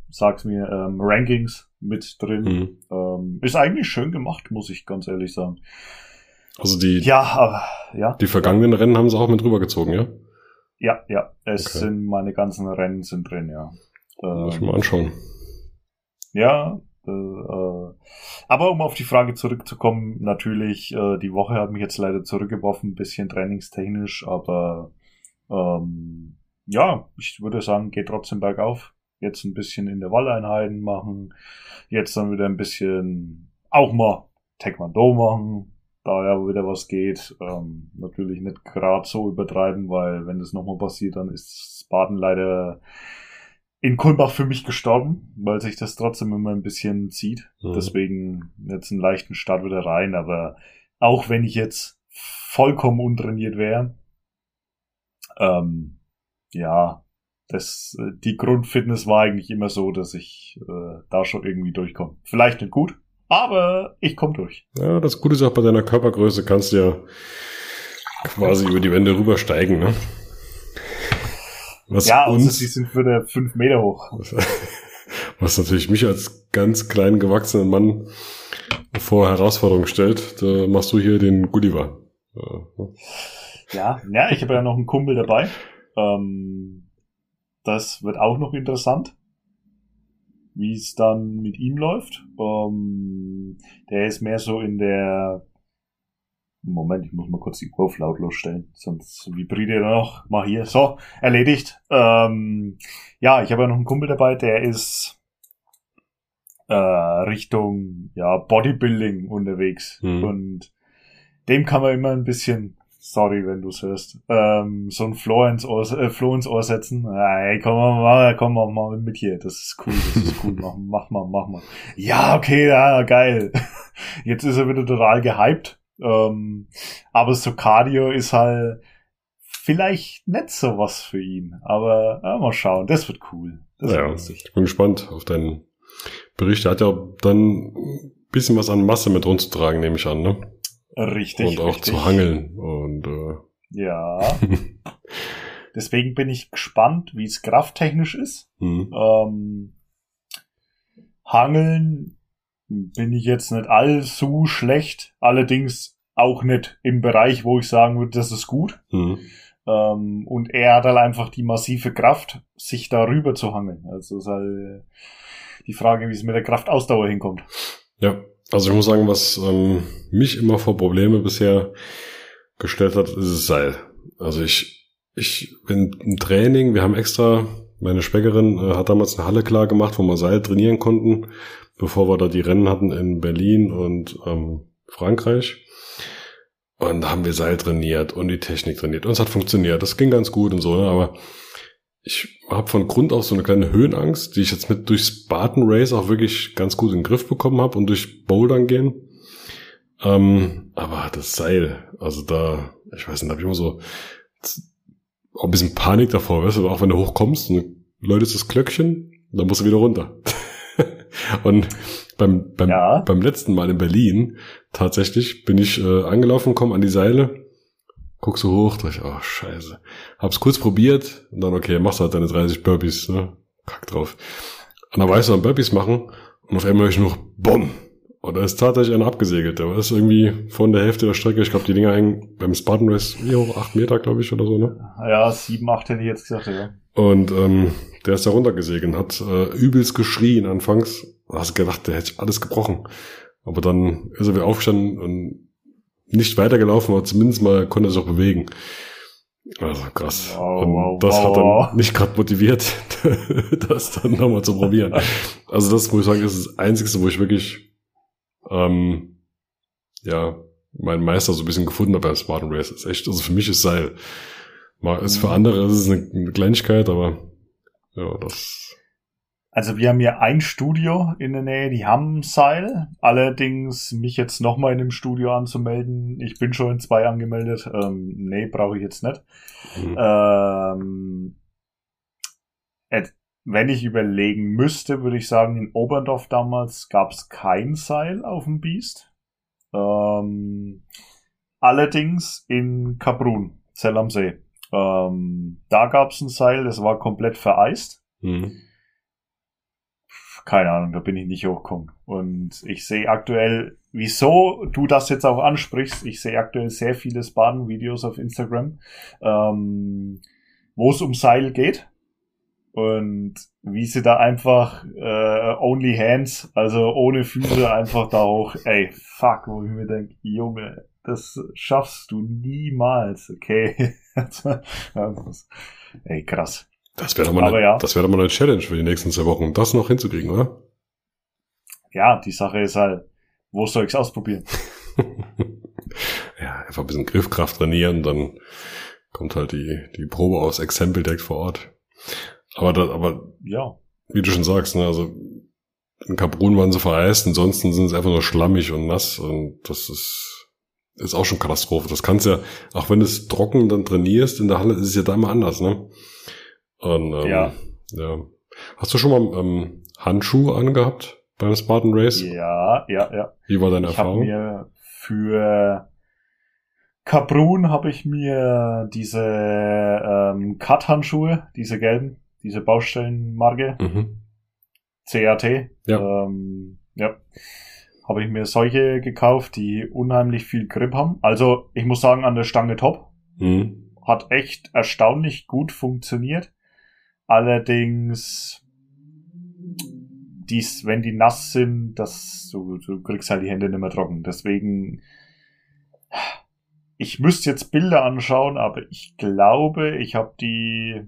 sag's mir, ähm, Rankings mit drin. Mhm. Ähm, ist eigentlich schön gemacht, muss ich ganz ehrlich sagen. Also die, ja, aber, ja. Die vergangenen Rennen haben sie auch mit rübergezogen, ja? Ja, ja. Es okay. sind meine ganzen Rennen sind drin, ja. Ähm, Muss ich mal anschauen. Ja, äh, äh, aber um auf die Frage zurückzukommen, natürlich, äh, die Woche hat mich jetzt leider zurückgeworfen, ein bisschen trainingstechnisch, aber ähm, ja, ich würde sagen, geht trotzdem bergauf jetzt ein bisschen Intervalleinheiten machen, jetzt dann wieder ein bisschen auch mal Taekwondo machen, da ja wieder was geht. Ähm, natürlich nicht gerade so übertreiben, weil wenn das nochmal passiert, dann ist Baden leider in Kulmbach für mich gestorben, weil sich das trotzdem immer ein bisschen zieht. Mhm. Deswegen jetzt einen leichten Start wieder rein, aber auch wenn ich jetzt vollkommen untrainiert wäre, ähm, ja, das, äh, die Grundfitness war eigentlich immer so, dass ich äh, da schon irgendwie durchkomme. Vielleicht nicht gut, aber ich komme durch. Ja, das Gute ist auch bei deiner Körpergröße kannst du ja quasi über die Wände rübersteigen, ne? Was ja, uns, also sie sind für der fünf Meter hoch. Was natürlich mich als ganz klein gewachsenen Mann vor Herausforderungen stellt. Da machst du hier den Gulliver. Ja, ja, ich habe ja noch einen Kumpel dabei. Ähm, das wird auch noch interessant, wie es dann mit ihm läuft. Ähm, der ist mehr so in der Moment, ich muss mal kurz die Uhr auf lautlos stellen, sonst vibriert er noch. Mal hier. So, erledigt. Ähm, ja, ich habe ja noch einen Kumpel dabei, der ist äh, Richtung ja, Bodybuilding unterwegs. Mhm. Und dem kann man immer ein bisschen Sorry, wenn du es hörst. Ähm, so ein Floh ins Ohr, äh, Floh ins Ohr setzen. Ey, komm mal, komm mal, mal mit hier. Das ist cool, das ist cool. mach, mach mal, mach mal. Ja, okay, ja, geil. Jetzt ist er wieder total gehypt. Ähm, aber so Cardio ist halt vielleicht nicht so was für ihn. Aber ja, mal schauen, das wird cool. Das ja, wird ich bin gespannt auf deinen Bericht. Er hat ja dann ein bisschen was an Masse mit rumzutragen, nehme ich an, ne? Richtig. Und auch richtig. zu hangeln. Und äh, Ja. Deswegen bin ich gespannt, wie es krafttechnisch ist. hm. Ähm, Hangeln bin ich jetzt nicht allzu schlecht, allerdings auch nicht im Bereich, wo ich sagen würde, das ist gut. Hm. Ähm, und er hat halt einfach die massive Kraft, sich darüber zu hangeln. Also ist halt die Frage, wie es mit der Kraftausdauer hinkommt. Ja, also ich muss sagen, was ähm, mich immer vor Probleme bisher gestellt hat, ist das Seil. Also ich, ich bin im Training, wir haben extra, meine Schwägerin äh, hat damals eine Halle klar gemacht, wo wir Seil trainieren konnten, bevor wir da die Rennen hatten in Berlin und ähm, Frankreich. Und da haben wir Seil trainiert und die Technik trainiert. Und es hat funktioniert. Das ging ganz gut und so, ne? aber ich habe von Grund auf so eine kleine Höhenangst, die ich jetzt mit durch Spartan Race auch wirklich ganz gut in den Griff bekommen habe und durch Bouldern gehen. Ähm, aber das Seil, also da, ich weiß nicht, da habe ich immer so auch ein bisschen Panik davor, weißt du, auch wenn du hochkommst und läutest das Glöckchen, dann musst du wieder runter. und beim, beim, Ja. beim letzten Mal in Berlin tatsächlich bin ich äh, angelaufen, komme an die Seile, guck so hoch, dachte ich, oh scheiße. Hab's kurz probiert und dann, okay, machst du halt deine 30 Burpees, ne? Kack drauf. Und dann weißt du, dann Burpees machen und auf einmal höre ich nur BOM! Und da ist tatsächlich einer abgesegelt. Der ist irgendwie von der Hälfte der Strecke, ich glaube, die Dinger hängen beim Spartan Race wie hoch, acht Meter, glaube ich, oder so, ne? Ja, sieben, acht hätte ich jetzt gesagt, ja. Und ähm, der ist da runtergesegelt, hat äh, übelst geschrien anfangs. Da hast du gedacht, der hätte alles gebrochen. Aber dann ist er wieder aufgestanden und nicht weitergelaufen, aber zumindest mal konnte er sich auch bewegen. Also krass. Wow, und wow, das wow, hat dann nicht gerade motiviert, das dann nochmal zu probieren. Also das muss ich sagen, ist das Einzige, wo ich wirklich ähm, ja meinen Meister so ein bisschen gefunden habe beim Spartan Race. Ist echt, also für mich ist Seil. Mal ist für Mhm. andere ist es eine, eine Kleinigkeit, aber ja, das Also wir haben hier ein Studio in der Nähe, die haben ein Seil. Allerdings mich jetzt nochmal in dem Studio anzumelden, ich bin schon in zwei angemeldet. Ähm, nee, brauche ich jetzt nicht. hm. Ähm, et- wenn ich überlegen müsste, würde ich sagen, in Oberndorf damals gab es kein Seil auf dem Biest. Ähm, allerdings in Kaprun, Zell am See. Ähm, da gab es ein Seil, das war komplett vereist Hm. Keine Ahnung, da bin ich nicht hochgekommen. Und ich sehe aktuell, wieso du das jetzt auch ansprichst, ich sehe aktuell sehr viele Spartan-Videos auf Instagram, ähm, wo es um Seil geht. Und wie sie da einfach äh, only hands, also ohne Füße einfach da hoch, ey, fuck, wo ich mir denke, Junge, das schaffst du niemals, okay? ey, krass. Das wäre doch mal, eine, ja. das wäre doch mal eine Challenge für die nächsten zwei Wochen, das noch hinzukriegen, oder? Ja, die Sache ist halt, wo soll ich's ausprobieren? ja, einfach ein bisschen Griffkraft trainieren, dann kommt halt die, die Probe aufs Exempel direkt vor Ort. Aber, da, aber Ja. wie du schon sagst, ne, also in Kaprun waren sie vereist, ansonsten sind sie einfach nur schlammig und nass und das ist, ist auch schon Katastrophe. Das kannst ja, auch wenn du es trocken dann trainierst in der Halle, ist es ja da immer anders, ne? Und, ähm, Ja. ja. Hast du schon mal ähm, Handschuhe angehabt beim Spartan Race? Ja, ja, ja. Wie war deine Ich habe Erfahrung? mir für Kaprun habe ich mir diese ähm, Cut-Handschuhe, diese gelben, diese Baustellenmarke, mhm. CAT. Ja. Ähm, ja. Habe ich mir solche gekauft, die unheimlich viel Grip haben. Also ich muss sagen, an der Stange top. Mhm. Hat echt erstaunlich gut funktioniert. Allerdings, dies, wenn die nass sind, das, du, du kriegst halt die Hände nicht mehr trocken. Deswegen, ich müsste jetzt Bilder anschauen, aber ich glaube, ich habe die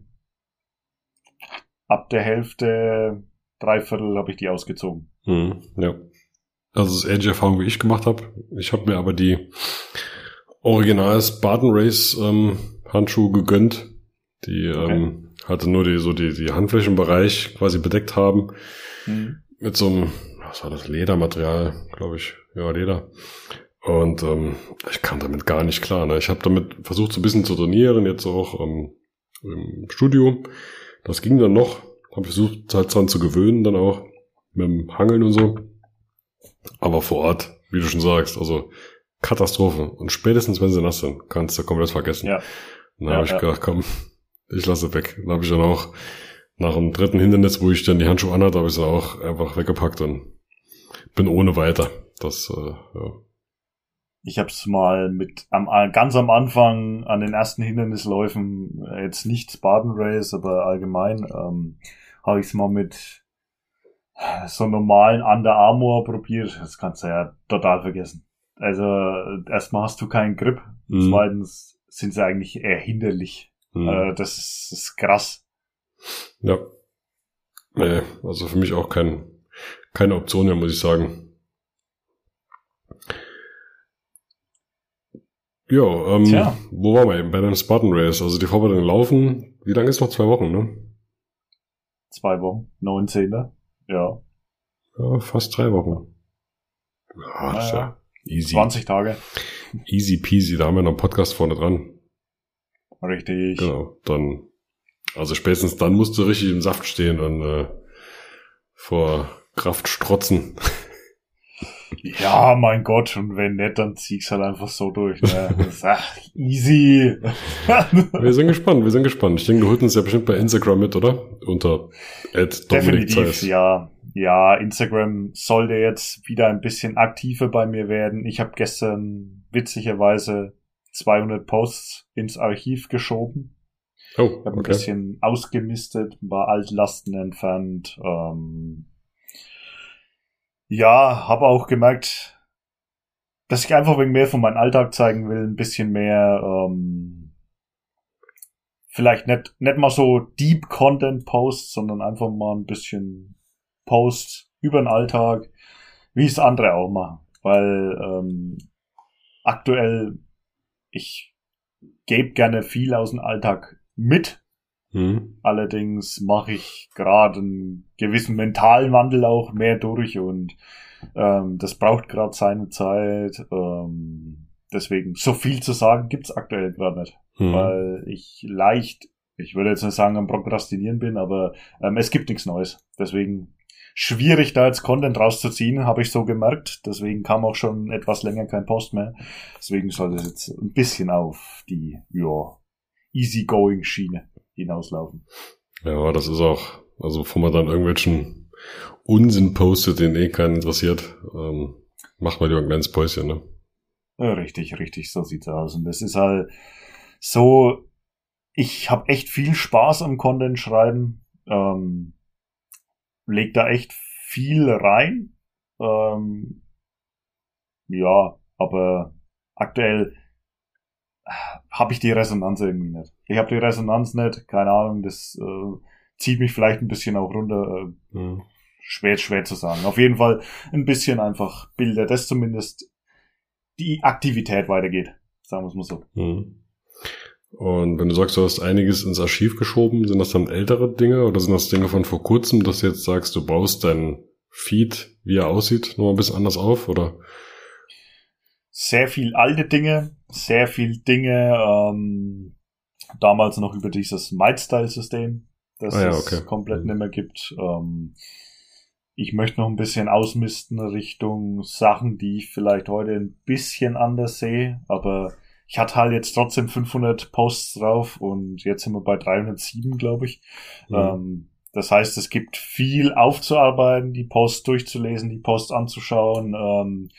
ab der Hälfte, Dreiviertel habe ich die ausgezogen. Mhm. Ja. Also das ist ähnliche Erfahrung, wie ich gemacht habe. Ich habe mir aber die original Spartan Race ähm, Handschuhe gegönnt, die okay. ähm, hatte nur die so die die Handflächenbereich quasi bedeckt haben mhm. mit so einem was war das Ledermaterial, glaube ich, ja Leder. Und ähm, ich kam damit gar nicht klar. Ne? Ich habe damit versucht, so ein bisschen zu trainieren, jetzt auch ähm, im Studio. Das ging dann noch. Habe versucht, halt dran zu gewöhnen, dann auch mit dem Hangeln und so. Aber vor Ort, wie du schon sagst, also Katastrophe. Und spätestens, wenn sie nass sind, kannst du komplett vergessen. Ja. Dann ja, habe ich ja. gedacht, komm, ich lasse weg. Dann habe ich dann auch nach dem dritten Hindernis, wo ich dann die Handschuhe anhatte, habe ich sie auch einfach weggepackt und bin ohne weiter. Das, äh, ja. Ich habe es mal mit am, ganz am Anfang an den ersten Hindernisläufen, jetzt nicht Spartan Race, aber allgemein, ähm, habe ich es mal mit so normalen Under Armour probiert. Das kannst du ja total vergessen. Also erstmal hast du keinen Grip, mhm. zweitens sind sie eigentlich eher hinderlich. Mhm. Äh, das, ist, das ist krass. Ja. Nee, also für mich auch kein, keine Option mehr, muss ich sagen. Ja, ähm, Tja. wo waren wir eben? Bei dem Spartan Race. Also die Vorbereitung laufen. Wie lange ist noch? Zwei Wochen, ne? Zwei Wochen. 19. Ja. Ja, fast drei Wochen. Ja, naja. ja easy. 20 Tage. Easy peasy. Da haben wir noch einen Podcast vorne dran. Richtig. Genau. Dann, also spätestens dann musst du richtig im Saft stehen und äh, vor Kraft strotzen. Ja, mein Gott, und wenn nicht, dann zieh's halt einfach so durch. Ne? ach, easy. wir sind gespannt, wir sind gespannt. Ich denke, du holst uns ja bestimmt bei Instagram mit, oder? Unter Definitiv, ja. Ja, Instagram sollte jetzt wieder ein bisschen aktiver bei mir werden. Ich habe gestern witzigerweise 200 Posts ins Archiv geschoben. Oh, okay. Ich habe ein bisschen ausgemistet, ein paar Altlasten entfernt, ähm, ja, habe auch gemerkt, dass ich einfach wegen mehr von meinem Alltag zeigen will, ein bisschen mehr, ähm, vielleicht nicht, nicht mal so Deep Content Posts, sondern einfach mal ein bisschen Posts über den Alltag, wie es andere auch machen. Weil ähm, aktuell, ich gebe gerne viel aus dem Alltag mit, Mhm. Allerdings mache ich gerade einen gewissen mentalen Wandel auch mehr durch und ähm, das braucht gerade seine Zeit. Ähm, deswegen, so viel zu sagen gibt's aktuell gerade nicht, mhm. weil ich leicht, ich würde jetzt nicht sagen, am Prokrastinieren bin, aber ähm, es gibt nichts Neues. Deswegen schwierig, da jetzt Content rauszuziehen, habe ich so gemerkt. Deswegen kam auch schon etwas länger kein Post mehr. Deswegen soll das jetzt ein bisschen auf die, ja, easygoing Schiene hinauslaufen. Ja, das ist auch, also bevor man dann irgendwelchen Unsinn postet, den eh keinen interessiert, ähm, macht man lieber ein kleines Päuschen, ne? Ja, richtig, richtig, so sieht's aus. Und das ist halt so, ich habe echt viel Spaß am Content schreiben, ähm, leg da echt viel rein. Ähm, ja, aber aktuell habe ich die Resonanz irgendwie nicht. Ich habe die Resonanz nicht, keine Ahnung, das äh, zieht mich vielleicht ein bisschen auch runter. Äh, mhm. Schwer, schwer zu sagen. Auf jeden Fall ein bisschen einfach Bilder, dass zumindest die Aktivität weitergeht. Sagen wir es mal so. Mhm. Und wenn du sagst, du hast einiges ins Archiv geschoben, sind das dann ältere Dinge oder sind das Dinge von vor kurzem, dass du jetzt sagst, du baust deinen Feed, wie er aussieht, noch ein bisschen anders auf, oder? Sehr viel alte Dinge, sehr viel Dinge, ähm, damals noch über dieses Might-Style-System, das ah, ja, okay. es komplett mhm. nicht mehr gibt. Ähm, ich möchte noch ein bisschen ausmisten Richtung Sachen, die ich vielleicht heute ein bisschen anders sehe, aber ich hatte halt jetzt trotzdem 500 Posts drauf und jetzt sind wir bei 307, glaube ich. Mhm. Ähm, das heißt, es gibt viel aufzuarbeiten, die Posts durchzulesen, die Posts anzuschauen. Ähm,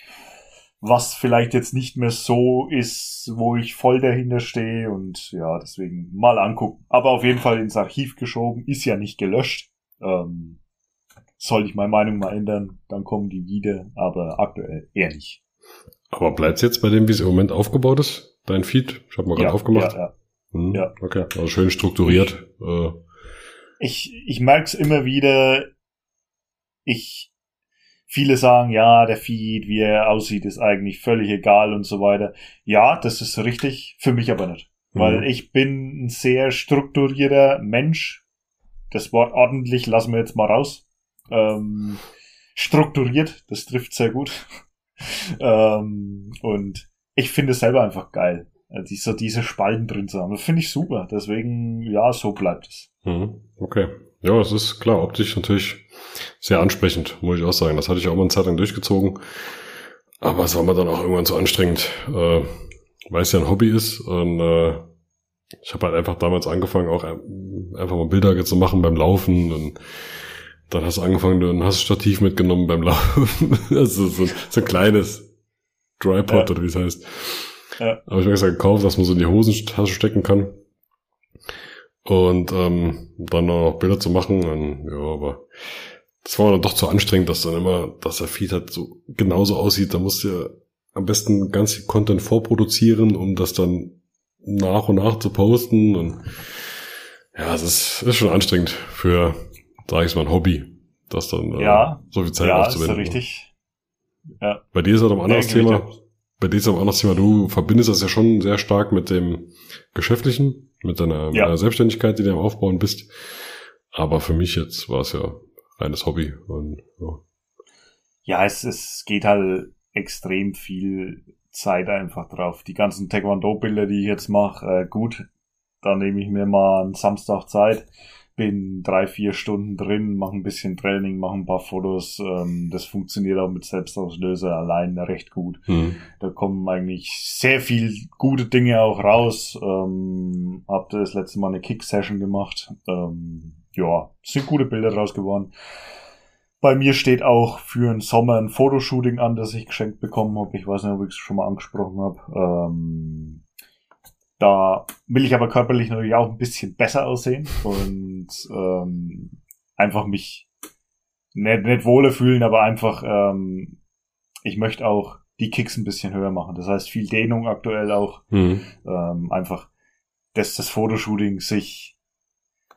was vielleicht jetzt nicht mehr so ist, wo ich voll dahinter stehe und ja, deswegen mal angucken. Aber auf jeden Fall ins Archiv geschoben, ist ja nicht gelöscht. Ähm, soll ich meine Meinung mal ändern, dann kommen die wieder, aber aktuell eher nicht. Aber bleibt's jetzt bei dem, wie es im Moment aufgebaut ist? Dein Feed? Ich habe mal gerade ja, aufgemacht. Ja, ja. Hm, ja. Okay, also schön strukturiert. Ich, äh. ich, ich merke es immer wieder, ich viele sagen, ja, der Feed, wie er aussieht, ist eigentlich völlig egal und so weiter. Ja, das ist richtig, für mich aber nicht. Mhm. Weil ich bin ein sehr strukturierter Mensch. Das Wort ordentlich lassen wir jetzt mal raus. Ähm, strukturiert, das trifft sehr gut. Ähm, und ich finde es selber einfach geil, also so diese Spalten drin zu haben. Das finde ich super. Deswegen, ja, so bleibt es. Mhm. Okay. Ja, es ist klar, optisch natürlich sehr ansprechend, muss ich auch sagen. Das hatte ich auch mal eine Zeit lang durchgezogen. Aber es war mir dann auch irgendwann zu anstrengend, äh, weil es ja ein Hobby ist. Und äh, ich habe halt einfach damals angefangen, auch einfach mal Bilder zu machen beim Laufen. Und dann hast du angefangen, dann hast du Stativ mitgenommen beim Laufen. also so, so ein kleines Drypod ja. oder wie es heißt. Ja. Habe ich mir extra gekauft, dass man so in die Hosentasche stecken kann. Und ähm, dann noch Bilder zu machen. Und, ja, aber das war dann doch zu anstrengend, dass dann immer, dass der Feed halt so genauso aussieht. Da musst du ja am besten ganz viel Content vorproduzieren, um das dann nach und nach zu posten. Und ja, es ist, ist schon anstrengend für, sag ich mal, ein Hobby, das dann äh, ja, so viel Zeit ja, aufzuwenden. Ja, ist richtig. Ja. Bei dir ist halt ein anderes Thema. Bei dir ist auch ein anderes Thema. Du verbindest das ja schon sehr stark mit dem Geschäftlichen mit deiner, ja. deiner Selbstständigkeit, die du am Aufbauen bist. Aber für mich jetzt war es ja reines Hobby. Und, ja. ja, es, es geht halt extrem viel Zeit einfach drauf. Die ganzen Taekwondo-Bilder, die ich jetzt mache, äh, gut, da nehme ich mir mal einen Samstag Zeit bin drei, vier Stunden drin, mache ein bisschen Training, mache ein paar Fotos. Ähm, das funktioniert auch mit Selbstauslöser allein recht gut. Mhm. Da kommen eigentlich sehr viel gute Dinge auch raus. Ähm, hab das letzte Mal eine Kick-Session gemacht. Ähm, ja, sind gute Bilder raus geworden. Bei mir steht auch für den Sommer ein Fotoshooting an, das ich geschenkt bekommen habe. Ich weiß nicht, ob ich es schon mal angesprochen habe. Ähm, da will ich aber körperlich natürlich auch ein bisschen besser aussehen und ähm, einfach mich nicht, nicht wohler fühlen, aber einfach, ähm, ich möchte auch die Kicks ein bisschen höher machen. Das heißt, viel Dehnung aktuell auch. Mhm. Ähm, einfach, dass das Fotoshooting sich,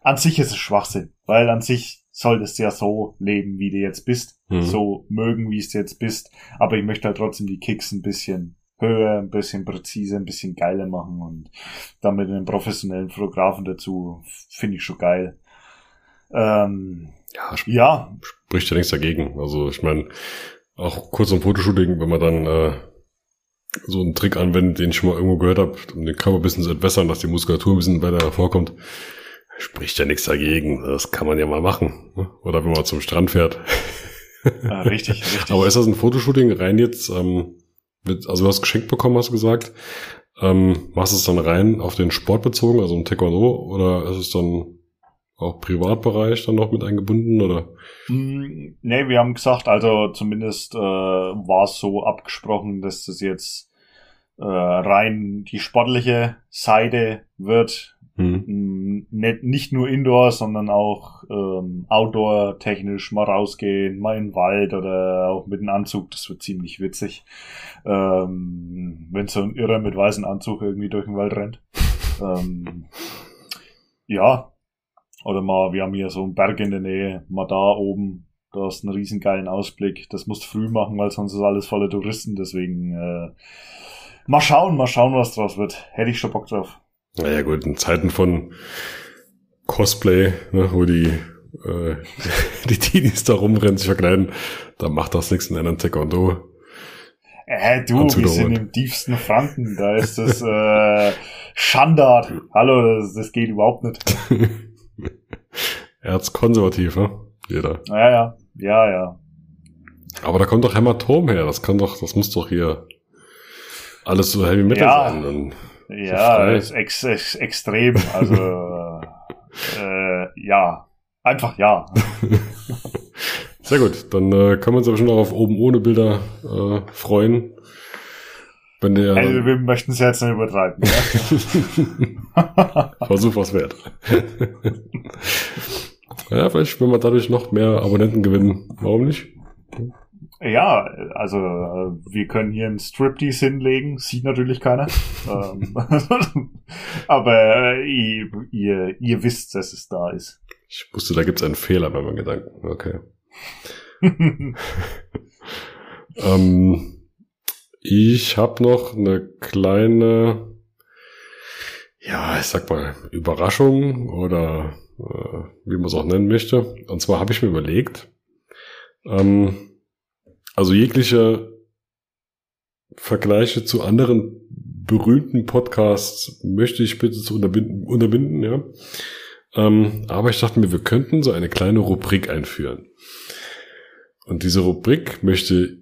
an sich ist es Schwachsinn, weil an sich solltest du ja so leben, wie du jetzt bist, mhm. so mögen, wie es jetzt bist, aber ich möchte halt trotzdem die Kicks ein bisschen höher, ein bisschen präziser, ein bisschen geiler machen und dann mit einem professionellen Fotografen dazu finde ich schon geil. Ähm, ja, sp ja, spricht ja nichts dagegen. Also ich meine, auch kurz am Fotoshooting, wenn man dann äh, so einen Trick anwendet, den ich schon mal irgendwo gehört habe, um den Körper ein bisschen zu entwässern, dass die Muskulatur ein bisschen weiter hervorkommt, spricht ja nichts dagegen. Das kann man ja mal machen. Ne? Oder wenn man zum Strand fährt. Ja, richtig, richtig. Aber ist das ein Fotoshooting rein jetzt? Ähm, also du hast geschenkt bekommen, hast du gesagt. Ähm, machst du es dann rein auf den Sport bezogen, also im Taekwondo, oder ist es dann auch Privatbereich dann noch mit eingebunden, oder? Mm, nee, wir haben gesagt, also zumindest äh, war es so abgesprochen, dass das jetzt äh, rein die sportliche Seite wird, Mhm. Nicht, nicht nur Indoor, sondern auch ähm, Outdoor technisch mal rausgehen, mal in den Wald oder auch mit einem Anzug, das wird ziemlich witzig. Ähm, wenn so ein Irrer mit weißem Anzug irgendwie durch den Wald rennt. ähm, ja, oder mal, wir haben hier so einen Berg in der Nähe, mal da oben, da hast einen riesen geilen Ausblick. Das musst du früh machen, weil sonst ist alles voller Touristen, deswegen äh, mal schauen, mal schauen, was draus wird. Hätte ich schon Bock drauf. Naja gut, in Zeiten von Cosplay, ne, wo die äh, die Teenies da rumrennen, sich verkleiden, da macht das nichts in einem Taekwondo. Äh, du, wir sind im tiefsten Franken, da ist das äh, Schandart. Hallo, das, das geht überhaupt nicht. Erzkonservativ, ne? Jeder. Ja, ja, ja, ja. Aber da kommt doch Hämatom her, das kann doch, das muss doch hier alles so Heavy Metal ja. sein. Und ja, ist ex, ex, extrem. Also äh, ja, einfach ja. Sehr gut, dann äh, können wir uns aber schon auch auf oben ohne Bilder äh, freuen. Wenn der, also wir möchten es jetzt nicht übertreiben. Ja? Versuch was wert. ja, vielleicht, wenn wir dadurch noch mehr Abonnenten gewinnen, warum nicht? Ja, also wir können hier einen Striptease hinlegen, sieht natürlich keiner. Ähm, aber ihr, ihr, ihr wisst, dass es da ist. Ich wusste, da gibt es einen Fehler bei meinen Gedanken. Okay. Ähm, ich habe noch eine kleine, ja, ich sag mal, Überraschung oder äh, wie man es auch nennen möchte. Und zwar habe ich mir überlegt, ähm, also jegliche Vergleiche zu anderen berühmten Podcasts möchte ich bitte zu unterbinden, unterbinden ja. Ähm, aber ich dachte mir, wir könnten so eine kleine Rubrik einführen. Und diese Rubrik möchte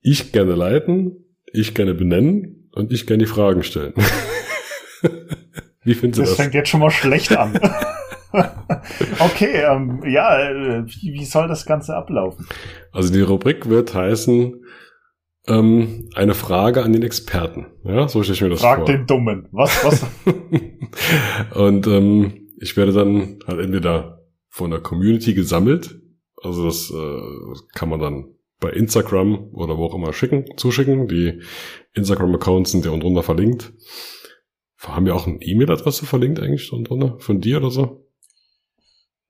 ich gerne leiten, ich gerne benennen und ich gerne die Fragen stellen. Wie findest du das? Das fängt jetzt schon mal schlecht an. okay, ähm, ja, äh, wie, wie soll das Ganze ablaufen? Also die Rubrik wird heißen, ähm, eine Frage an den Experten. Ja, so stelle ich mir das Frag vor. Frag den Dummen. Was, was? und ähm, ich werde dann halt entweder von der Community gesammelt, also das äh, kann man dann bei Instagram oder wo auch immer schicken, zuschicken. Die Instagram-Accounts sind ja unten drunter verlinkt. Haben wir auch eine E-Mail-Adresse verlinkt eigentlich unten drunter? Von dir oder so?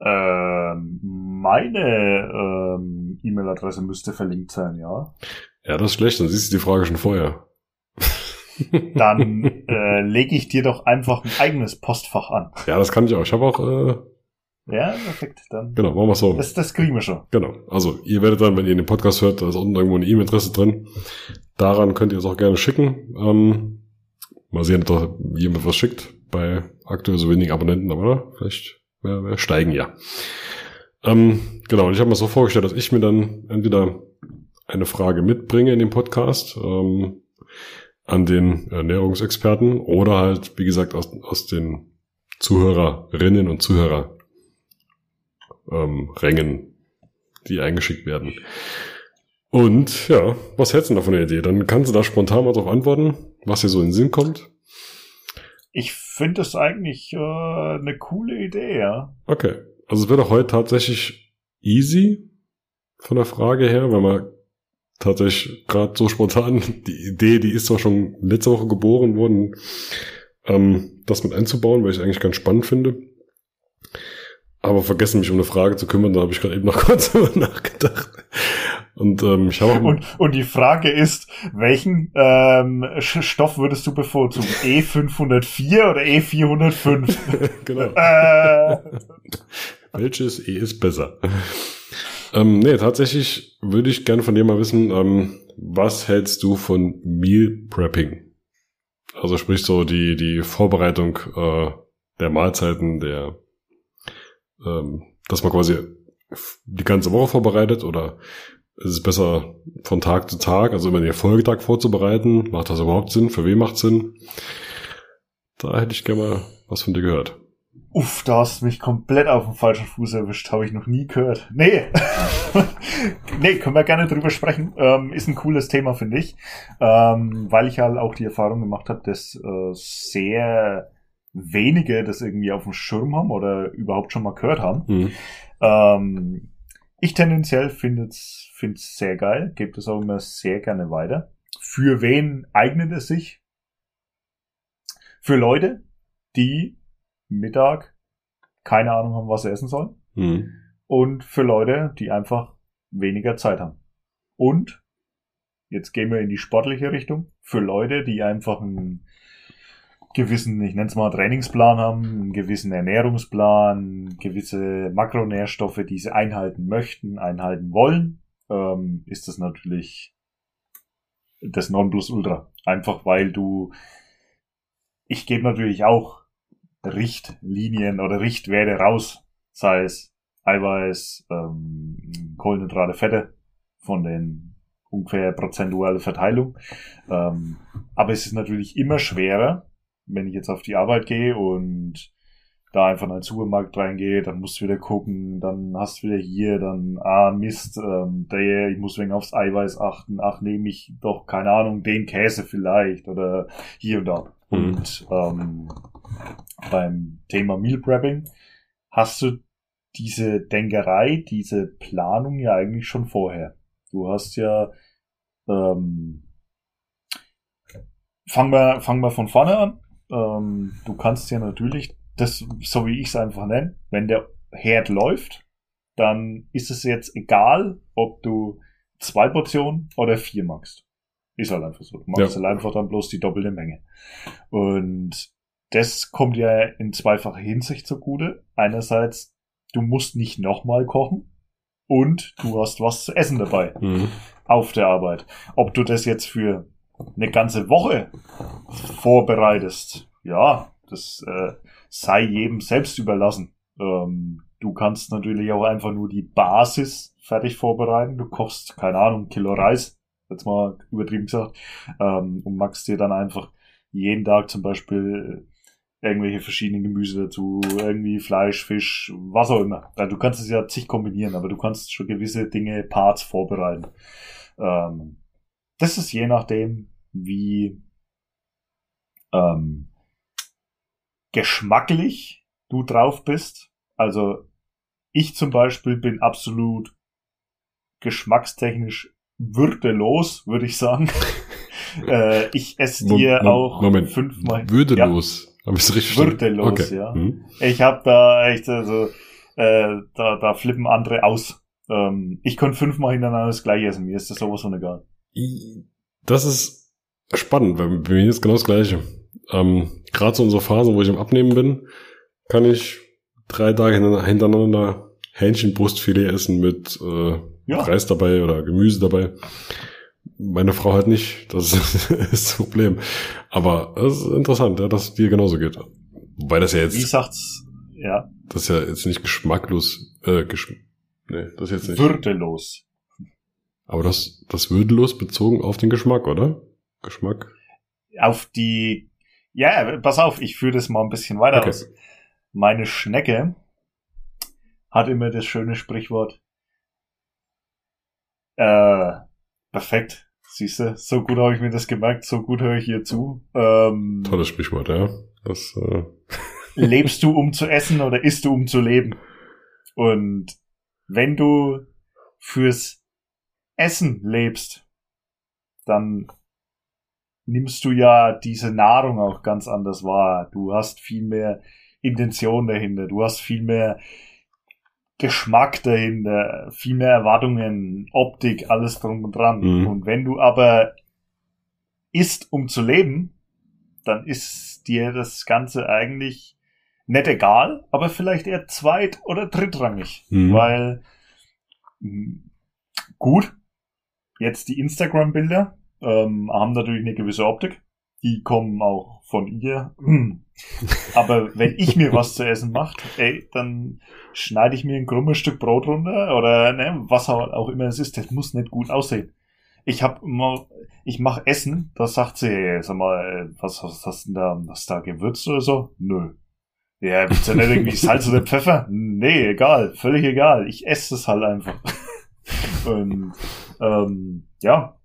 Ähm, meine ähm, E-Mail-Adresse müsste verlinkt sein, ja. Ja, das ist schlecht, dann siehst du die Frage schon vorher. Dann äh, lege ich dir doch einfach ein eigenes Postfach an. Ja, das kann ich auch. Ich habe auch. Äh, ja, perfekt. Dann genau, machen wir so. Das, das kriegen wir schon. Genau. Also ihr werdet dann, wenn ihr den Podcast hört, da ist unten irgendwo eine E-Mail-Adresse drin. Daran könnt ihr es auch gerne schicken. Ähm, mal sehen, ob da jemand was schickt. Bei aktuell so wenigen Abonnenten, aber vielleicht wir, wir steigen ja. Ähm, genau, und ich habe mir so vorgestellt, dass ich mir dann entweder eine Frage mitbringe in den Podcast ähm, an den Ernährungsexperten oder halt, wie gesagt, aus, aus den Zuhörerinnen und Zuhörer ähm, Rängen, die eingeschickt werden. Und ja, was hältst du da von der Idee? Dann kannst du da spontan mal drauf antworten, was dir so in den Sinn kommt. Ich finde es eigentlich äh, eine coole Idee, ja. Okay. Also es wird auch heute tatsächlich easy von der Frage her, weil man tatsächlich gerade so spontan die Idee, die ist zwar schon letzte Woche geboren worden, ähm, das mit einzubauen, weil ich eigentlich ganz spannend finde. Aber vergessen mich um eine Frage zu kümmern, da habe ich gerade eben noch kurz drüber nachgedacht. Und ähm, ich habe auch und, und die Frage ist, welchen ähm, Stoff würdest du bevorzugen? E504 oder E405? genau. Äh. Welches E ist besser? Ähm, nee, tatsächlich würde ich gerne von dir mal wissen, ähm, was hältst du von Meal Prepping? Also sprich so die, die Vorbereitung äh, der Mahlzeiten, der ähm, dass man quasi die ganze Woche vorbereitet oder ist es besser von Tag zu Tag, also immer den Folgetag vorzubereiten? Macht das überhaupt Sinn? Für wen macht Sinn? Da hätte ich gerne mal was von dir gehört. Uff, da hast du mich komplett auf dem falschen Fuß erwischt. Habe ich noch nie gehört. Nee. nee, können wir gerne drüber sprechen. Ähm, ist ein cooles Thema, finde ich. Ähm, weil ich halt auch die Erfahrung gemacht habe, dass äh, sehr wenige das irgendwie auf dem Schirm haben oder überhaupt schon mal gehört haben. Mhm. Ähm, ich tendenziell finde es find's sehr geil, gebe es auch immer sehr gerne weiter. Für wen eignet es sich? Für Leute, die Mittag keine Ahnung haben, was sie essen sollen. Mhm. Und für Leute, die einfach weniger Zeit haben. Und jetzt gehen wir in die sportliche Richtung. Für Leute, die einfach einen gewissen, ich nenne es mal Trainingsplan haben, einen gewissen Ernährungsplan, gewisse Makronährstoffe, die sie einhalten möchten, einhalten wollen, ähm, ist das natürlich das Nonplusultra. Einfach weil du, ich gebe natürlich auch Richtlinien oder Richtwerte raus, sei es Eiweiß, ähm, Kohlenhydrate, Fette von den ungefähr prozentuale Verteilung. Ähm, aber es ist natürlich immer schwerer, wenn ich jetzt auf die Arbeit gehe und da einfach in einen Supermarkt reingehe, dann musst du wieder gucken, dann hast du wieder hier, dann, ah, Mist, ähm, der, ich muss wegen aufs Eiweiß achten, ach, nehme ich doch, keine Ahnung, den Käse vielleicht oder hier und da. Mhm. Und ähm, beim Thema Meal Prepping hast du diese Denkerei, diese Planung ja eigentlich schon vorher. Du hast ja, ähm, fangen wir, fangen wir von vorne an. Ähm, du kannst ja natürlich, das, so wie ich es einfach nenne, wenn der Herd läuft, dann ist es jetzt egal, ob du zwei Portionen oder vier magst. Ist halt einfach so. Du machst Ja. halt einfach dann bloß die doppelte Menge. Und das kommt ja in zweifacher Hinsicht zugute. Einerseits, du musst nicht nochmal kochen und du hast was zu essen dabei Mhm. auf der Arbeit. Ob du das jetzt für eine ganze Woche vorbereitest, ja, das äh, sei jedem selbst überlassen. Ähm, du kannst natürlich auch einfach nur die Basis fertig vorbereiten. Du kochst, keine Ahnung, Kilo Reis, jetzt mal übertrieben gesagt, ähm, und machst dir dann einfach jeden Tag zum Beispiel irgendwelche verschiedenen Gemüse dazu, irgendwie Fleisch, Fisch, was auch immer. Du kannst es ja zig kombinieren, aber du kannst schon gewisse Dinge, Parts vorbereiten. Ähm, das ist je nachdem, wie ähm, geschmacklich du drauf bist. Also ich zum Beispiel bin absolut geschmackstechnisch würdelos, würde ich sagen. äh, ich esse dir Mo- auch Moment. fünfmal. Würdelos. Habe ich richtig verstanden? Würdelos, okay. ja. Mhm. Ich habe da echt, also, äh, da, da flippen andere aus. Ähm, ich könnte fünfmal hintereinander das gleiche essen. Mir ist das sowas von egal. Das ist spannend, weil bei mir ist genau das Gleiche. Ähm, Gerade so in so Phasen, wo ich am Abnehmen bin, kann ich drei Tage hinter- hintereinander Hähnchenbrustfilet essen mit äh, Ja. Reis dabei oder Gemüse dabei. Meine Frau halt nicht. Das ist das Problem. Aber es ist interessant, ja, dass es dir genauso geht. Wobei das ja Wie jetzt, sagt's? Ja, das ist ja jetzt nicht geschmacklos, äh, geschm nee, das jetzt nicht. würdelos. Aber das, das würdelos bezogen auf den Geschmack, oder? Geschmack? Auf die, ja, pass auf, ich führe das mal ein bisschen weiter Okay. aus. Meine Schnecke hat immer das schöne Sprichwort, äh, perfekt. Siehst du, so gut habe ich mir das gemerkt, so gut höre ich ihr zu. Ähm, Tolles Sprichwort, ja. Das, äh, lebst du, um zu essen oder isst du, um zu leben? Und wenn du fürs Essen lebst, dann nimmst du ja diese Nahrung auch ganz anders wahr. Du hast viel mehr Intention dahinter, du hast viel mehr Geschmack dahinter, viel mehr Erwartungen, Optik, alles drum und dran. Mhm. Und wenn du aber isst, um zu leben, dann ist dir das Ganze eigentlich nicht egal, aber vielleicht eher zweit- oder drittrangig. Mhm. Weil, gut, jetzt die Instagram-Bilder ähm, haben natürlich eine gewisse Optik. Die kommen auch von ihr. Aber wenn ich mir was zu essen mache, ey, dann schneide ich mir ein krummes Stück Brot runter oder ne, was auch immer es ist. Das muss nicht gut aussehen. Ich hab immer, ich mache Essen, da sagt sie, ey, sag mal, äh, was, was hast du denn da, hast da Gewürz oder so? Nö. Ja, willst du nicht irgendwie Salz oder Pfeffer? Nee, egal, völlig egal. Ich esse es halt einfach. Und ähm, ja,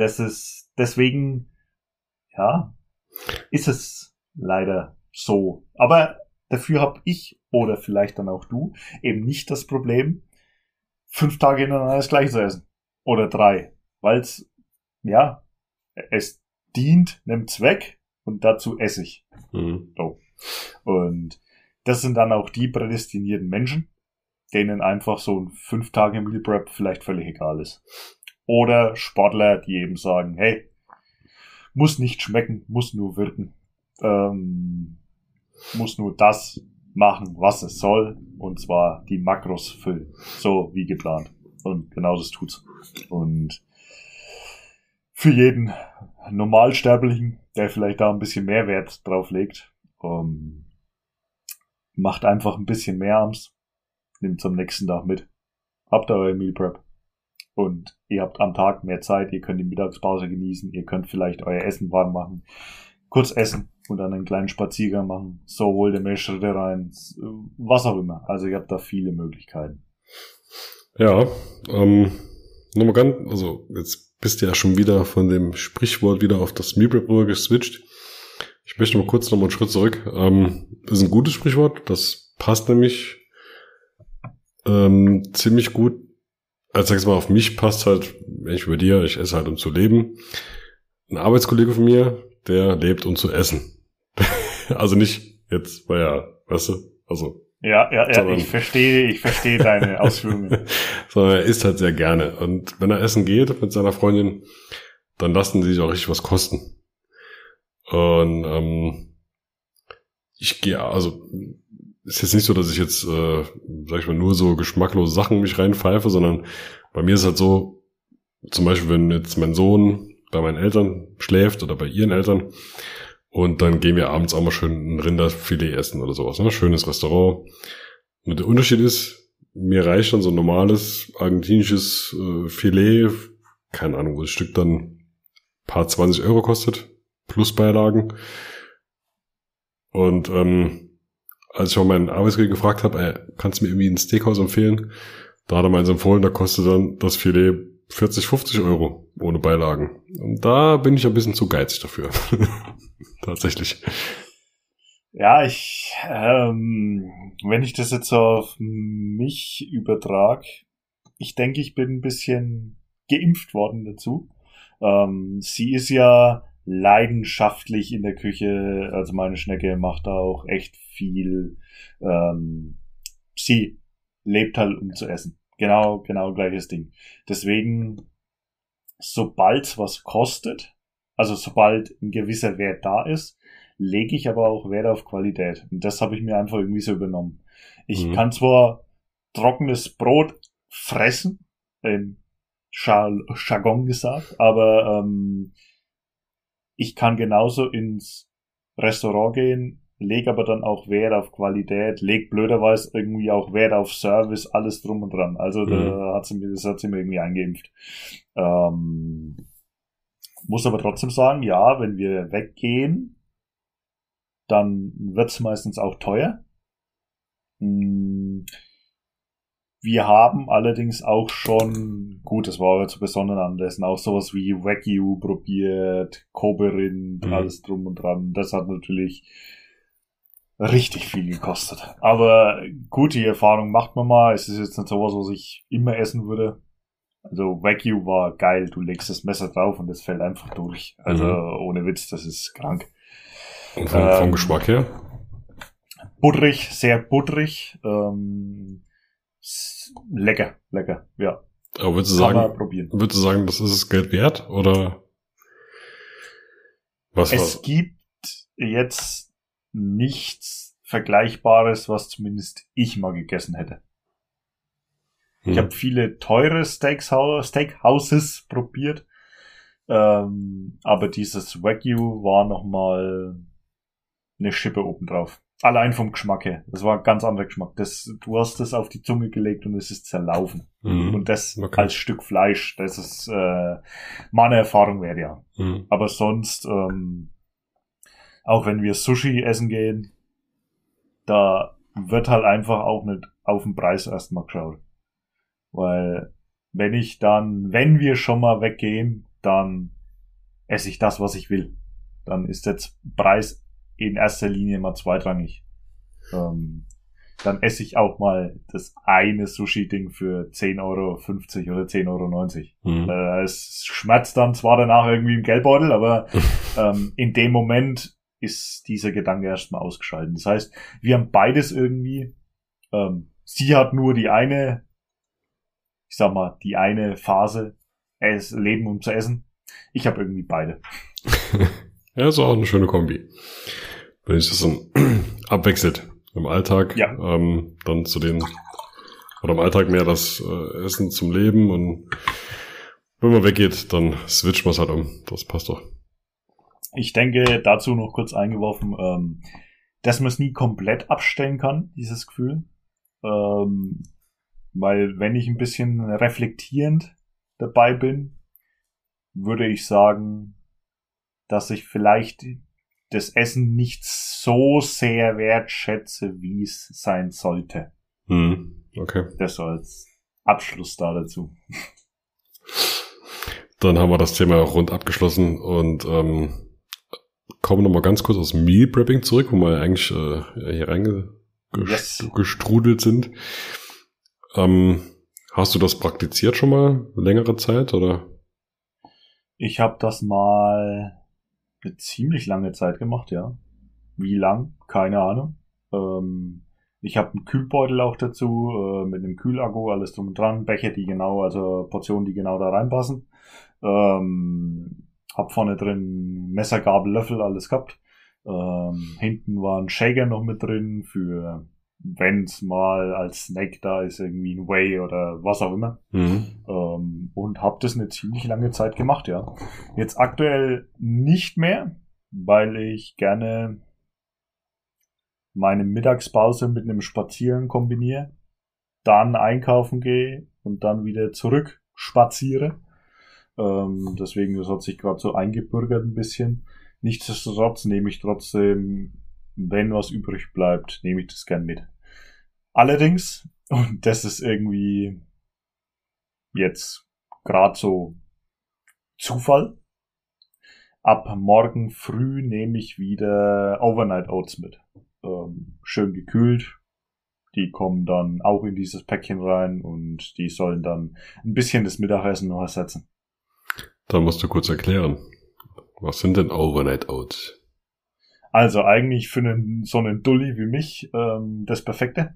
das ist deswegen, ja, ist es leider so. Aber dafür habe ich oder vielleicht dann auch du eben nicht das Problem, fünf Tage hintereinander das gleiche zu essen. Oder drei. Weil es, ja, es dient einem Zweck und dazu esse ich. mhm. Und das sind dann auch die prädestinierten Menschen, denen einfach so ein fünf Tage Meal Prep vielleicht völlig egal ist. Oder Sportler, die eben sagen, hey, muss nicht schmecken, muss nur wirken, ähm, muss nur das machen, was es soll, und zwar die Makros füllen, so wie geplant. Und genau das tut's. Und für jeden Normalsterblichen, der vielleicht da ein bisschen mehr Wert drauf legt, ähm, macht einfach ein bisschen mehr abends, nimmt am nächsten Tag mit, habt ihr euer Meal Prep und ihr habt am Tag mehr Zeit, ihr könnt die Mittagspause genießen, ihr könnt vielleicht euer Essen warm machen, kurz essen und dann einen kleinen Spaziergang machen, so ihr mehr Schritte rein, was auch immer. Also ihr habt da viele Möglichkeiten. Ja, ähm, nochmal ganz, also jetzt bist du ja schon wieder von dem Sprichwort wieder auf das Prep rüber geswitcht. Ich möchte mal kurz nochmal einen Schritt zurück. Ähm, ist ein gutes Sprichwort, das passt nämlich ähm, ziemlich gut. Als sag ich mal, auf mich passt halt, wenn ich über dir, ich esse halt um zu leben. Ein Arbeitskollege von mir, der lebt um zu essen. also nicht jetzt, weil er, weißt du, also Ja, ja, ja, ich verstehe, ich verstehe deine Ausführungen. sondern er isst halt sehr gerne. Und wenn er essen geht mit seiner Freundin, dann lassen sie sich auch richtig was kosten. Und ähm, ich gehe, also ist jetzt nicht so, dass ich jetzt, äh, sag ich mal, nur so geschmacklose Sachen mich reinpfeife, sondern bei mir ist halt so, zum Beispiel, wenn jetzt mein Sohn bei meinen Eltern schläft oder bei ihren Eltern und dann gehen wir abends auch mal schön ein Rinderfilet essen oder sowas, ne? Schönes Restaurant. Und der Unterschied ist, mir reicht dann so ein normales argentinisches äh, Filet, keine Ahnung, wo das Stück dann paar 20 Euro kostet, plus Beilagen. Und ähm, als ich auch meinen Arbeitskollegen gefragt habe, ey, kannst du mir irgendwie ein Steakhouse empfehlen? Da hat er mir eins empfohlen, da kostet dann das Filet 40, 50 Euro ohne Beilagen. Und da bin ich ein bisschen zu geizig dafür. Tatsächlich. Ja, ich, ähm, wenn ich das jetzt auf mich übertrag, ich denke, ich bin ein bisschen geimpft worden dazu. Ähm, sie ist ja leidenschaftlich in der Küche, also meine Schnecke macht da auch echt viel. Ähm, sie lebt halt, um zu essen. Genau, genau gleiches Ding. Deswegen, sobald was kostet, also sobald ein gewisser Wert da ist, lege ich aber auch Wert auf Qualität. Und das habe ich mir einfach irgendwie so übernommen. Ich mhm. kann zwar trockenes Brot fressen, im Jargon gesagt, aber ähm, ich kann genauso ins Restaurant gehen, leg aber dann auch Wert auf Qualität, leg blöderweise irgendwie auch Wert auf Service, alles drum und dran. Also mhm. da hat sie mir, das hat sie mir irgendwie eingeimpft. Ähm, muss aber trotzdem sagen, ja, wenn wir weggehen, dann wird's meistens auch teuer. Hm, wir haben allerdings auch schon, gut, das war zu besonderen Anlässen, auch sowas wie Wagyu probiert, Koberin, mhm. alles drum und dran. Das hat natürlich richtig viel gekostet. Aber gute Erfahrung macht man mal. Es ist jetzt nicht sowas, was ich immer essen würde. Also Wagyu war geil. Du legst das Messer drauf und es fällt einfach durch. Also mhm. ohne Witz, das ist krank. Und vom, ähm, vom Geschmack her? Butterig, sehr butterig. Ähm, lecker, lecker, ja. Aber würdest du sagen, würdest du sagen, das ist es Geld wert oder was? Es was? gibt jetzt nichts Vergleichbares, was zumindest ich mal gegessen hätte. Hm. Ich habe viele teure Steakhouses probiert, ähm, aber dieses Wagyu war noch mal eine Schippe obendrauf. Allein vom Geschmack her. Das war ein ganz anderer Geschmack. Das, du hast das auf die Zunge gelegt und es ist zerlaufen. Mhm. Und das okay. als Stück Fleisch, das ist äh, meine Erfahrung wäre ja. Mhm. Aber sonst, ähm, auch wenn wir Sushi essen gehen, da wird halt einfach auch nicht auf den Preis erstmal geschaut. Weil wenn ich dann, wenn wir schon mal weggehen, dann esse ich das, was ich will. Dann ist jetzt Preis in erster Linie mal zweitrangig. Ähm, dann esse ich auch mal das eine Sushi-Ding für 10,50 Euro oder 10,90 Euro. Mhm. Äh, es schmerzt dann zwar danach irgendwie im Geldbeutel, aber ähm, in dem Moment ist dieser Gedanke erstmal ausgeschaltet. Das heißt, wir haben beides irgendwie. Ähm, sie hat nur die eine, ich sag mal, die eine Phase, es Leben um zu essen. Ich habe irgendwie beide. ja, ist auch eine schöne Kombi wenn sich das dann abwechselt im Alltag, ja. ähm, dann zu den, oder im Alltag mehr das äh, Essen zum Leben und wenn man weggeht, dann switcht man es halt um. Das passt doch. Ich denke, dazu noch kurz eingeworfen, ähm, dass man es nie komplett abstellen kann, dieses Gefühl. Ähm, weil wenn ich ein bisschen reflektierend dabei bin, würde ich sagen, dass ich vielleicht das Essen nicht so sehr wertschätze, wie es sein sollte. Hm, okay. Das als Abschluss da dazu. Dann haben wir das Thema rund abgeschlossen und ähm, kommen nochmal ganz kurz aus Meal Prepping zurück, wo wir eigentlich äh, hier reingestrudelt yes. sind. Ähm, hast du das praktiziert schon mal längere Zeit oder? Ich habe das mal eine ziemlich lange Zeit gemacht, ja. Wie lang? Keine Ahnung. Ähm, Ich habe einen Kühlbeutel auch dazu, äh, mit einem Kühlakku, alles drum und dran, Becher, die genau, also Portionen, die genau da reinpassen. Ähm, hab vorne drin Messer, Gabel, Löffel, alles gehabt. Ähm, hinten war ein Shaker noch mit drin für wenn's mal als Snack da ist, irgendwie ein Whey oder was auch immer. Mhm. Ähm, und hab das eine ziemlich lange Zeit gemacht, ja. Jetzt aktuell nicht mehr, weil ich gerne meine Mittagspause mit einem Spazieren kombiniere, dann einkaufen gehe und dann wieder zurück spaziere. Ähm, deswegen, das hat sich gerade so eingebürgert ein bisschen. Nichtsdestotrotz nehme ich trotzdem, wenn was übrig bleibt, nehme ich das gern mit. Allerdings, und das ist irgendwie jetzt gerade so Zufall, ab morgen früh nehme ich wieder Overnight Oats mit. Ähm, schön gekühlt. Die kommen dann auch in dieses Päckchen rein und die sollen dann ein bisschen das Mittagessen noch ersetzen. Da musst du kurz erklären. Was sind denn Overnight Oats? Also eigentlich für einen, so einen Dulli wie mich ähm, das Perfekte.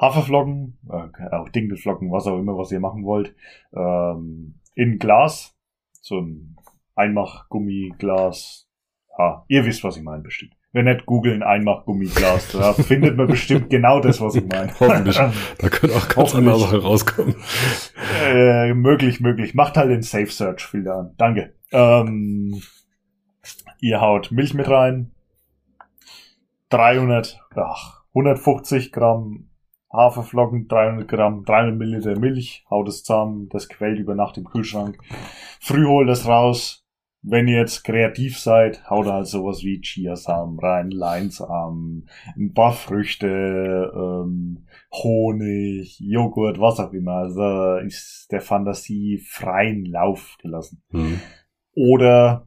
Haferflocken, äh, auch Dinkelflocken, was auch immer, was ihr machen wollt, ähm, in Glas, so ein Einmachgummiglas. Ah, ihr wisst, was ich meine, bestimmt. Wenn nicht googeln, Einmachgummiglas, da findet man bestimmt genau das, was ich meine. Hoffentlich. Da können auch ganz andere Sachen rauskommen. Äh, möglich, möglich. Macht halt den Safe Search Filter an. Danke. Ähm, ihr haut Milch mit rein. 300, ach, 150 Gramm Haferflocken, 300 Gramm, 300 Milliliter Milch, haut es zusammen, das quält über Nacht im Kühlschrank. Früh holt es raus. Wenn ihr jetzt kreativ seid, haut halt sowas wie Chiasamen rein, Leinsamen, ein paar Früchte, ähm, Honig, Joghurt, was auch immer. Also ist der Fantasie freien Lauf gelassen. Mhm. Oder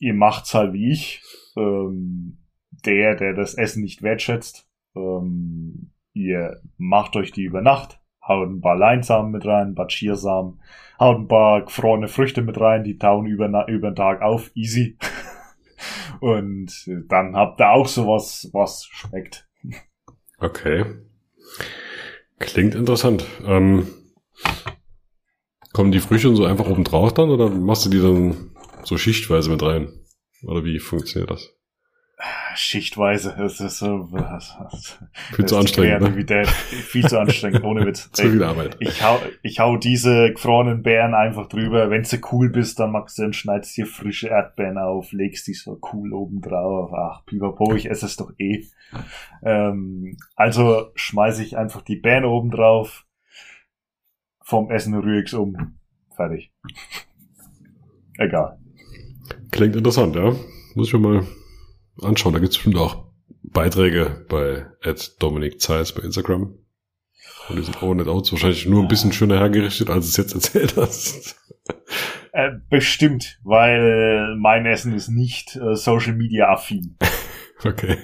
ihr macht's halt wie ich, ähm, der, der das Essen nicht wertschätzt, ähm, ihr macht euch die über Nacht, haut ein paar Leinsamen mit rein, ein paar Chiasamen, haut ein paar gefrorene Früchte mit rein, die tauen über, über den Tag auf, easy. Und dann habt ihr auch sowas, was schmeckt. Okay. Klingt interessant. Ähm, kommen die Früchte so einfach oben drauf dann oder machst du die dann so schichtweise mit rein? Oder wie funktioniert das? schichtweise. Es ist so, viel zu anstrengend. Ne? Viel zu anstrengend, ohne Witz. zu viel Arbeit. Ich hau, ich hau diese gefrorenen Beeren einfach drüber. Wenn du cool bist, dann machst du und schneidest dir frische Erdbeeren auf, legst die so cool oben drauf. Ach, pipapo, ich esse es doch eh. Ähm, also schmeiße ich einfach die Beeren oben drauf. Vom Essen rühre ich's um. Fertig. Egal. Klingt interessant, ja. Muss ich mal anschauen. Da gibt es bestimmt auch Beiträge bei Dominik Zeiss bei Instagram. Und die sind auch nicht aus. Wahrscheinlich nur ein bisschen schöner hergerichtet, als es jetzt erzählt hast. Äh, bestimmt, weil mein Essen ist nicht äh, Social Media affin. okay.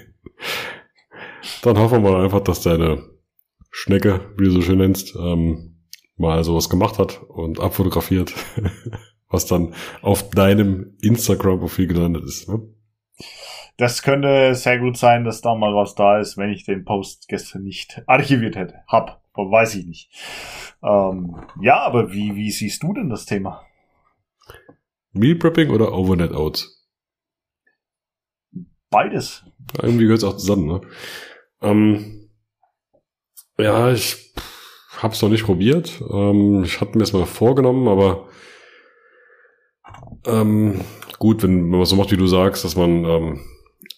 Dann hoffen wir mal einfach, dass deine Schnecke, wie du so schön nennst, ähm, mal sowas gemacht hat und abfotografiert, was dann auf deinem Instagram-Profil gelandet ist. Ne? Das könnte sehr gut sein, dass da mal was da ist, wenn ich den Post gestern nicht archiviert hätte. Hab, weiß ich nicht. Ähm, ja, aber wie, wie siehst du denn das Thema? Meal Prepping oder Overnight Oats? Beides. Irgendwie gehört es auch zusammen, ne? Ähm, ja, ich hab's noch nicht probiert. Ähm, ich hatte mir es mal vorgenommen, aber ähm, gut, wenn, man so macht, wie du sagst, dass man ähm,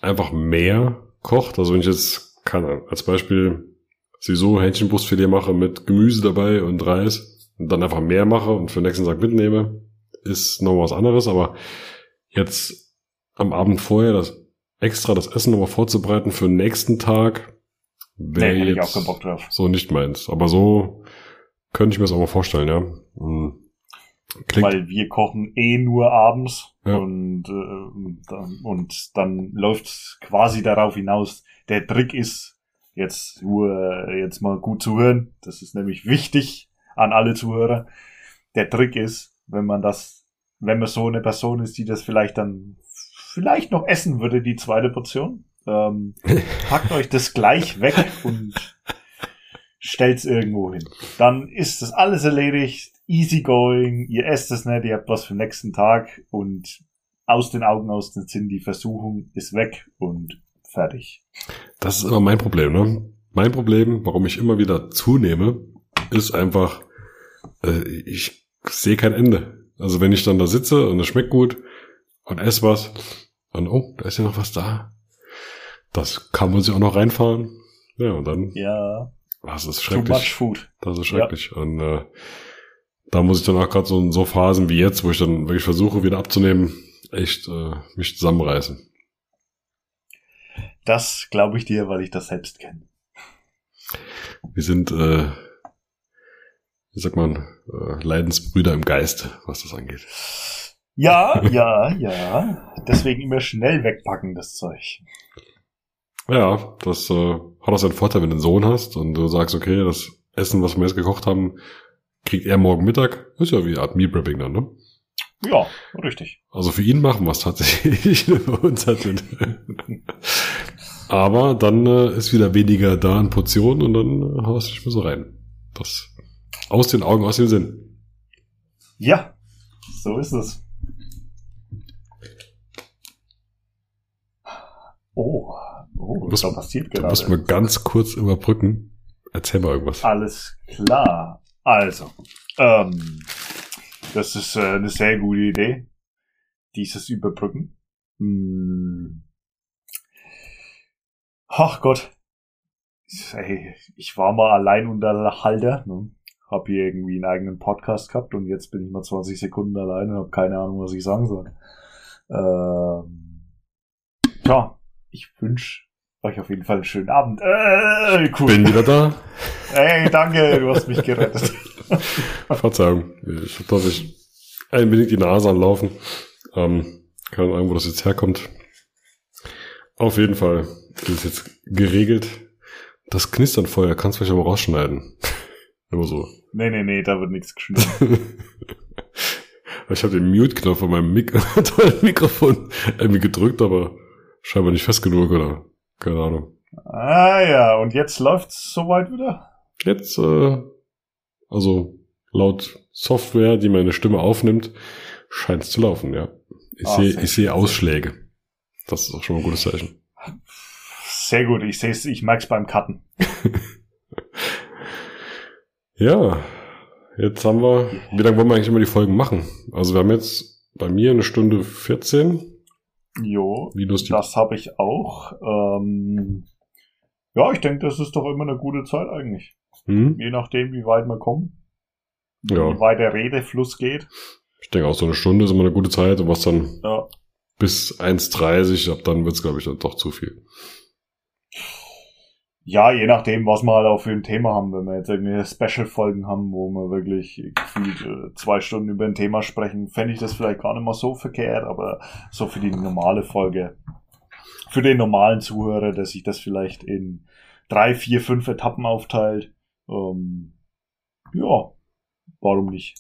einfach mehr kocht. Also wenn ich jetzt, kann als Beispiel so Hähnchenbrustfilet mache mit Gemüse dabei und Reis und dann einfach mehr mache und für den nächsten Tag mitnehme, ist noch was anderes. Aber jetzt am Abend vorher das extra das Essen nochmal vorzubereiten für den nächsten Tag, wäre nee, jetzt so nicht meins. Aber so könnte ich mir das auch mal vorstellen, ja. Hm. Klingt. Weil wir kochen eh nur abends ja. und, äh, und dann läuft quasi darauf hinaus. Der Trick ist, jetzt, äh, jetzt mal gut zuhören, das ist nämlich wichtig an alle Zuhörer. Der Trick ist, wenn man das, wenn man so eine Person ist, die das vielleicht dann vielleicht noch essen würde, die zweite Portion, ähm, packt euch das gleich weg und stellt's irgendwo hin. Dann ist das alles erledigt, easy going, ihr esst es nicht, ihr habt was für den nächsten Tag und aus den Augen, aus den Sinn, die Versuchung ist weg und fertig. Das ist immer mein Problem, ne? Mein Problem, warum ich immer wieder zunehme, ist einfach, äh, ich sehe kein Ende. Also wenn ich dann da sitze und es schmeckt gut und esse was und oh, da ist ja noch was da. Das kann man sich auch noch reinfahren. Ja, und dann. Ja. Das ist schrecklich. Too much food. Das ist schrecklich. Ja. Und äh, da muss ich dann auch gerade so, so Phasen wie jetzt, wo ich dann wirklich versuche, wieder abzunehmen, echt äh, mich zusammenreißen. Das glaube ich dir, weil ich das selbst kenne. Wir sind, äh, wie sagt man, äh, Leidensbrüder im Geist, was das angeht. Ja, ja, ja. Deswegen immer schnell wegpacken, das Zeug. Ja, das äh, hat auch seinen Vorteil, wenn du einen Sohn hast und du sagst, okay, das Essen, was wir jetzt gekocht haben, kriegt er morgen Mittag. Ist ja wie eine Art Meal Prepping dann, ne? Ja, richtig. Also für ihn machen wir es tatsächlich. für uns hat Aber dann äh, ist wieder weniger da in Portionen und dann äh, haust du nicht mehr so rein. Das aus den Augen, aus dem Sinn. Ja, so ist es. Oh, oh was da passiert gerade? Du musst mal ganz kurz überbrücken. Erzähl mal irgendwas. Alles klar. Also, ähm, das ist äh, eine sehr gute Idee. Dieses Überbrücken. Hm. Ach Gott. Hey, ich war mal allein unter Halter. Ne? Hab hier irgendwie einen eigenen Podcast gehabt und jetzt bin ich mal 20 Sekunden allein und habe keine Ahnung, was ich sagen soll. Ähm, tja, ich wünsche euch auf jeden Fall einen schönen Abend. Äh, cool. Bin wieder da. Hey, danke, du hast mich gerettet. Verzeihung, ich hab ich ein wenig die Nase anlaufen. Ähm, keine Ahnung, wo das jetzt herkommt. Auf jeden Fall ist jetzt geregelt. Das Knisternfeuer kannst du vielleicht aber rausschneiden. Nur so. Nee, nee, nee, da wird nichts geschnitten. ich habe den Mute-Knopf von meinem Mik Mikrofon irgendwie gedrückt, aber scheinbar nicht fest genug, oder? Keine Ahnung. Ah ja, und jetzt läuft's soweit wieder? Jetzt, äh, also laut Software, die meine Stimme aufnimmt, scheint es zu laufen, ja. Ich ah, sehe, ich sehe Ausschläge. Das ist auch schon mal ein gutes Zeichen. Sehr gut, ich sehe es, ich merke es beim Cutten. ja, jetzt haben wir, wie lange wollen wir eigentlich immer die Folgen machen? Also wir haben jetzt bei mir eine Stunde 14. Jo, das habe ich auch. Ähm, ja, ich denke, das ist doch immer eine gute Zeit eigentlich. Hm? Je nachdem, wie weit wir kommen. Ja. Wie weit der Redefluss geht. Ich denke auch so eine Stunde ist immer eine gute Zeit und was dann ja. bis 1,30, ab dann wird's glaube ich, dann doch zu viel. Ja, je nachdem, was wir halt auch für ein Thema haben. Wenn wir jetzt irgendwie Special-Folgen haben, wo wir wirklich gefühlt äh, zwei Stunden über ein Thema sprechen, fände ich das vielleicht gar nicht mal so verkehrt, aber so für die normale Folge, für den normalen Zuhörer, der sich das vielleicht in drei, vier, fünf Etappen aufteilt, ähm, ja, warum nicht?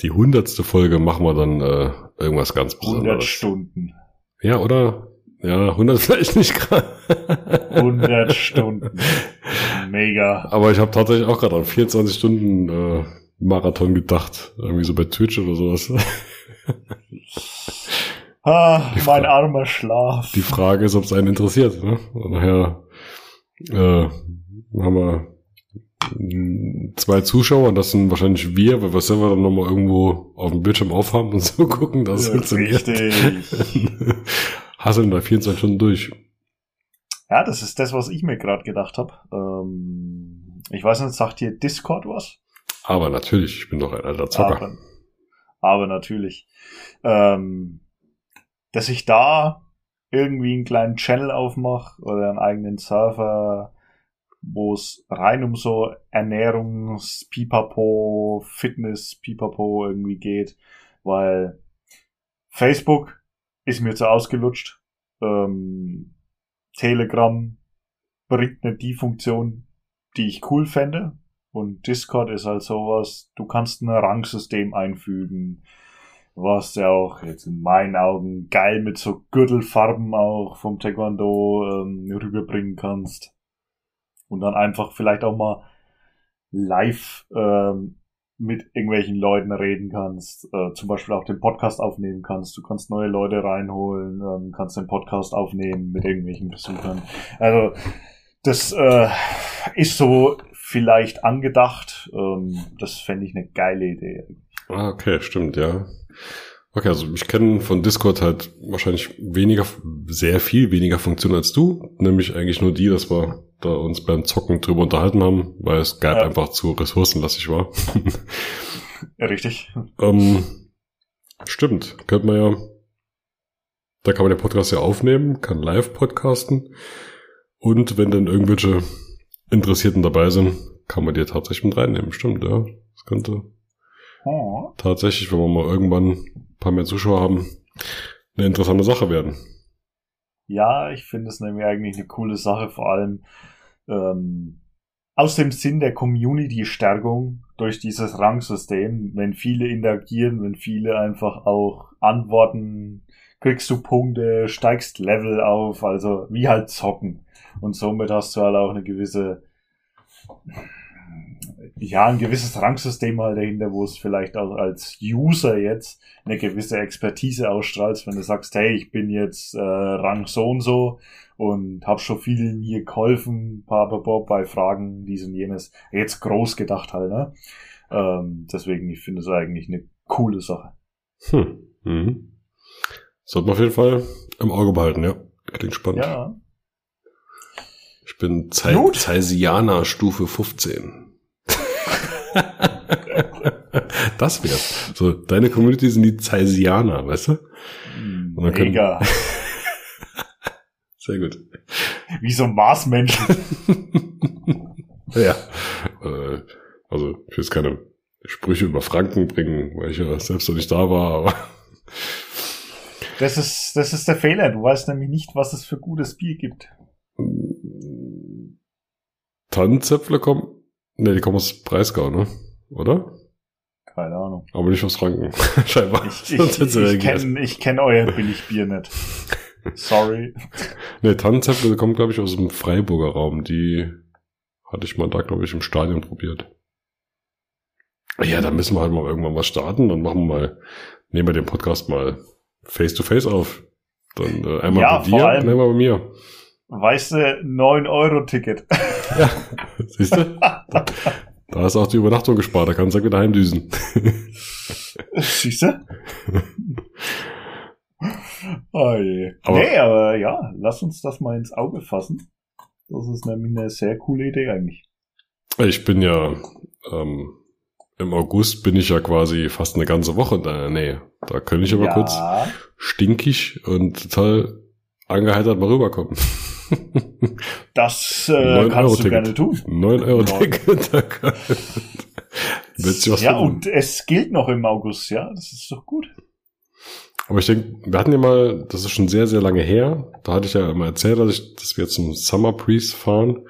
Die hundertste Folge machen wir dann äh, irgendwas ganz Besonderes. 100 Stunden. Ja, oder? Ja, 100 vielleicht nicht gerade. 100 Stunden. Mega. Aber ich habe tatsächlich auch gerade an 24 Stunden äh, Marathon gedacht. Irgendwie so bei Twitch oder sowas. ah, mein armer Schlaf. Die Frage ist, ob es einen interessiert. Ne? Und nachher äh, haben wir zwei Zuschauer, das sind wahrscheinlich wir, weil wir selber dann nochmal irgendwo auf dem Bildschirm aufhaben und so gucken, dass es funktioniert. Richtig. Hasseln da 24 Stunden durch. Ja, das ist das, was ich mir gerade gedacht habe. Ähm, ich weiß nicht, sagt dir Discord was? Aber natürlich, ich bin doch ein alter Zocker. Aber, aber natürlich. Ähm, dass ich da irgendwie einen kleinen Channel aufmache oder einen eigenen Server wo es rein um so Ernährungs-Pipapo, Fitness-Pipapo irgendwie geht, weil Facebook ist mir zu ausgelutscht. Ähm, Telegram bringt nicht die Funktion, die ich cool fände. Und Discord ist halt sowas, du kannst ein Rangsystem einfügen. was ja auch jetzt in meinen Augen geil mit so Gürtelfarben auch vom Taekwondo ähm, rüberbringen kannst. Und dann einfach vielleicht auch mal live ähm, mit irgendwelchen Leuten reden kannst, äh, zum Beispiel auch den Podcast aufnehmen kannst. Du kannst neue Leute reinholen, ähm, kannst den Podcast aufnehmen mit irgendwelchen Besuchern. Also das äh, ist so vielleicht angedacht. Ähm, das fände ich eine geile Idee. Ah, okay, stimmt, ja. Okay, also ich kenne von Discord halt wahrscheinlich weniger, sehr viel weniger Funktionen als du, nämlich eigentlich nur die, dass wir da uns beim Zocken drüber unterhalten haben, weil es Skype ja. einfach zu ressourcenlastig war. ja, richtig. ähm, stimmt, könnte man ja, da kann man den Podcast ja aufnehmen, kann live podcasten und wenn dann irgendwelche Interessierten dabei sind, kann man die tatsächlich mit reinnehmen. Stimmt, ja. Das könnte oh. tatsächlich, wenn wir mal irgendwann ein paar mehr Zuschauer haben, eine interessante Sache werden. Ja, ich finde es nämlich eigentlich eine coole Sache, vor allem ähm, aus dem Sinn der Community-Stärkung durch dieses Rangsystem. Wenn viele interagieren, wenn viele einfach auch antworten, kriegst du Punkte, steigst Level auf, also wie halt zocken. Und somit hast du halt auch eine gewisse ja, ein gewisses Rangsystem halt dahinter, wo es vielleicht auch als User jetzt eine gewisse Expertise ausstrahlst, wenn du sagst, hey, ich bin jetzt äh, Rang so und so und habe schon vielen hier geholfen, Bob, bei Fragen dies und jenes. Jetzt groß gedacht halt, ne? Ähm, deswegen, ich finde es eigentlich eine coole Sache. Hm. Mhm. Sollte man auf jeden Fall im Auge behalten, ja. Klingt spannend. Ja. Ich bin Zeisianer Stufe 15. das wär's. So, deine Community sind die Zeisianer, weißt du? Mega. Sehr gut. Wie so ein Marsmensch. ja. Äh, also, ich will jetzt keine Sprüche über Franken bringen, weil ich ja selbst noch nicht da war, aber. Das ist, das ist der Fehler. Du weißt nämlich nicht, was es für gutes Bier gibt. Tannenzäpfle kommen Ne, die kommen aus Breisgau, ne? Oder? Keine Ahnung. Aber nicht aus Franken, scheinbar. Ich, ich, ich kenne ich kenn euer Billigbier nicht. Sorry. Ne, Tannenzäpfle kommen, glaube ich, aus dem Freiburger Raum. Die hatte ich mal da, glaube ich, im Stadion probiert. Ja, da müssen wir halt mal irgendwann was starten. Dann machen wir mal, nehmen wir den Podcast mal face to face auf. Dann äh, einmal ja, bei dir und einmal bei mir. Weißt du, 9-Euro-Ticket. Ja, siehst du? Da, da du auch die Übernachtung gespart, da kannst du wieder heimdüsen. Siehst du? Oh je. Aber, nee, aber ja, lass uns das mal ins Auge fassen. Das ist nämlich eine sehr coole Idee eigentlich. Ich bin ja, ähm, im August bin ich ja quasi fast eine ganze Woche in deiner Nähe. Da könnte ich aber ja. kurz stinkig und total angeheitert mal rüberkommen. Das äh, kannst du gerne tun. 9 Euro Ticket. ja, und es gilt noch im August, ja, das ist doch gut. Aber ich denke, wir hatten ja mal, das ist schon sehr, sehr lange her, da hatte ich ja immer erzählt, dass, ich, dass wir zum Summer Priest fahren.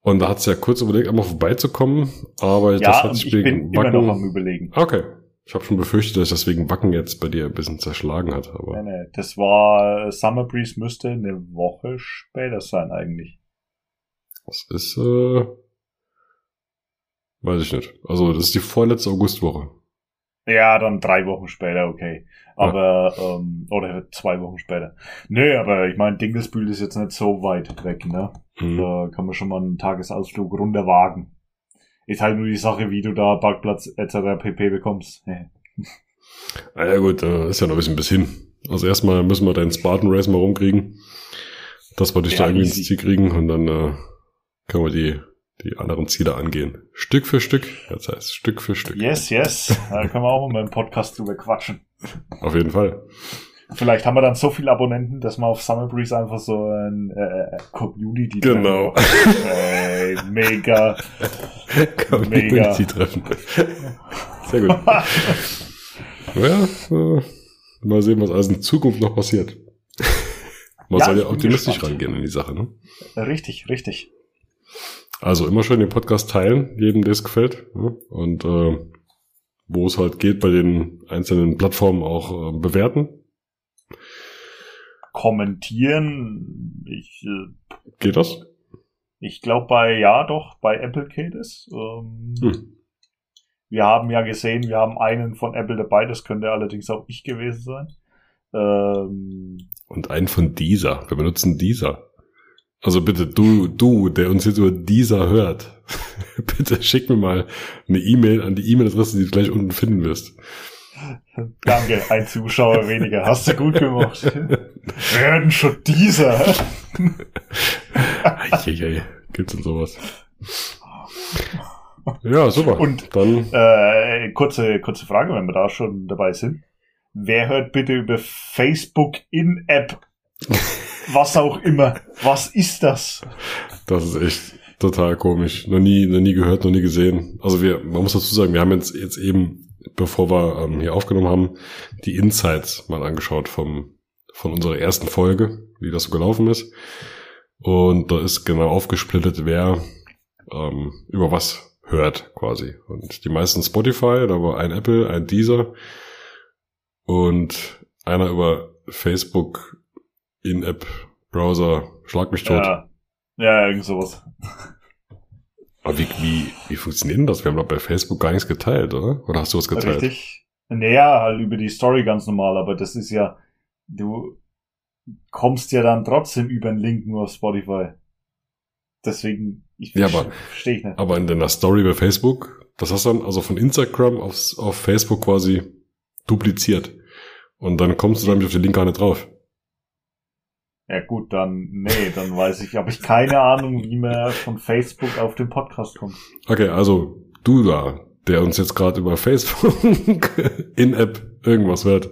Und da hat es ja kurz überlegt, einmal vorbeizukommen, aber ja, das hat sich ich bin Wacken... immer noch am überlegen. Okay, ich habe schon befürchtet, dass das wegen Wacken jetzt bei dir ein bisschen zerschlagen hat. Aber nee, nee, das war Summer Breeze müsste eine Woche später sein eigentlich. Das ist, äh, weiß ich nicht. Also das ist die vorletzte Augustwoche. Ja, dann drei Wochen später, okay. Aber, ja. ähm, oder zwei Wochen später. Nö, aber ich meine, Dingelsbühl ist jetzt nicht so weit weg, ne? Mhm. Da kann man schon mal einen Tagesausflug runterwagen. Ist halt nur die Sache, wie du da Parkplatz etc. pp bekommst. Ah ja gut, da ist ja noch ein bisschen bis hin. Also erstmal müssen wir deinen Spartan Race mal rumkriegen, dass wir dich ja, da irgendwie ins Ziel kriegen und dann äh, können wir die, die anderen Ziele angehen. Stück für Stück, das heißt Stück für Stück. Yes, yes. Da können wir auch mal im Podcast drüber quatschen. Auf jeden Fall. Vielleicht haben wir dann so viele Abonnenten, dass wir auf Summer Breeze einfach so ein äh, Community Genau. Ey, mega. Community treffen. Sehr gut. ja, äh, mal sehen, was alles in Zukunft noch passiert. Man ja, soll ja optimistisch rangehen in die Sache, ne? Richtig, richtig. Also immer schön den Podcast teilen, jedem, der es gefällt. Ne? Und äh, wo es halt geht, bei den einzelnen Plattformen auch äh, bewerten. Kommentieren, ich, äh, Geht das? Ich glaube bei, ja doch, bei Apple geht es. Ähm, Hm. Wir haben ja gesehen, wir haben einen von Apple dabei, das könnte allerdings auch ich gewesen sein. Ähm, Und einen von dieser. Wir benutzen dieser. Also bitte, du, du, der uns jetzt über dieser hört, bitte schick mir mal eine E-Mail an die E-Mail-Adresse, die du gleich unten finden wirst. danke, ein Zuschauer weniger. Hast du gut gemacht. Werden schon dieser. Eieiei, gibt's denn sowas? Ja, super. Und- dann, Äh, kurze, kurze Frage, wenn wir da schon dabei sind. Wer hört bitte über Facebook in-App? Was auch immer. Was ist das? das ist echt total komisch. Noch nie, noch nie gehört, noch nie gesehen. Also wir, man muss dazu sagen, wir haben jetzt, jetzt eben, bevor wir ähm, hier aufgenommen haben, die Insights mal angeschaut vom, von unserer ersten Folge, wie das so gelaufen ist. Und da ist genau aufgesplittet, wer ähm, über was hört quasi. Und die meisten Spotify, da war ein Apple, ein Deezer und einer über Facebook in-App Browser Schlag mich tot. Ja, ja, irgend sowas. Aber wie, wie, wie funktioniert denn das? Wir haben doch bei Facebook gar nichts geteilt, oder? Oder hast du was geteilt? Richtig. Naja, halt über die Story ganz normal, aber das ist ja, du kommst ja dann trotzdem über einen Link nur auf Spotify. Deswegen, ich Ja, aber- verstehe ich nicht. Aber in deiner Story bei Facebook, das hast du dann also von Instagram aufs, auf Facebook quasi dupliziert. Und dann kommst du nämlich auf den Link gar nicht drauf. Ja gut, dann, nee, dann weiß ich, habe ich keine Ahnung, wie man von Facebook auf den Podcast kommt. Okay, also du da, der uns jetzt gerade über Facebook in-App irgendwas hört,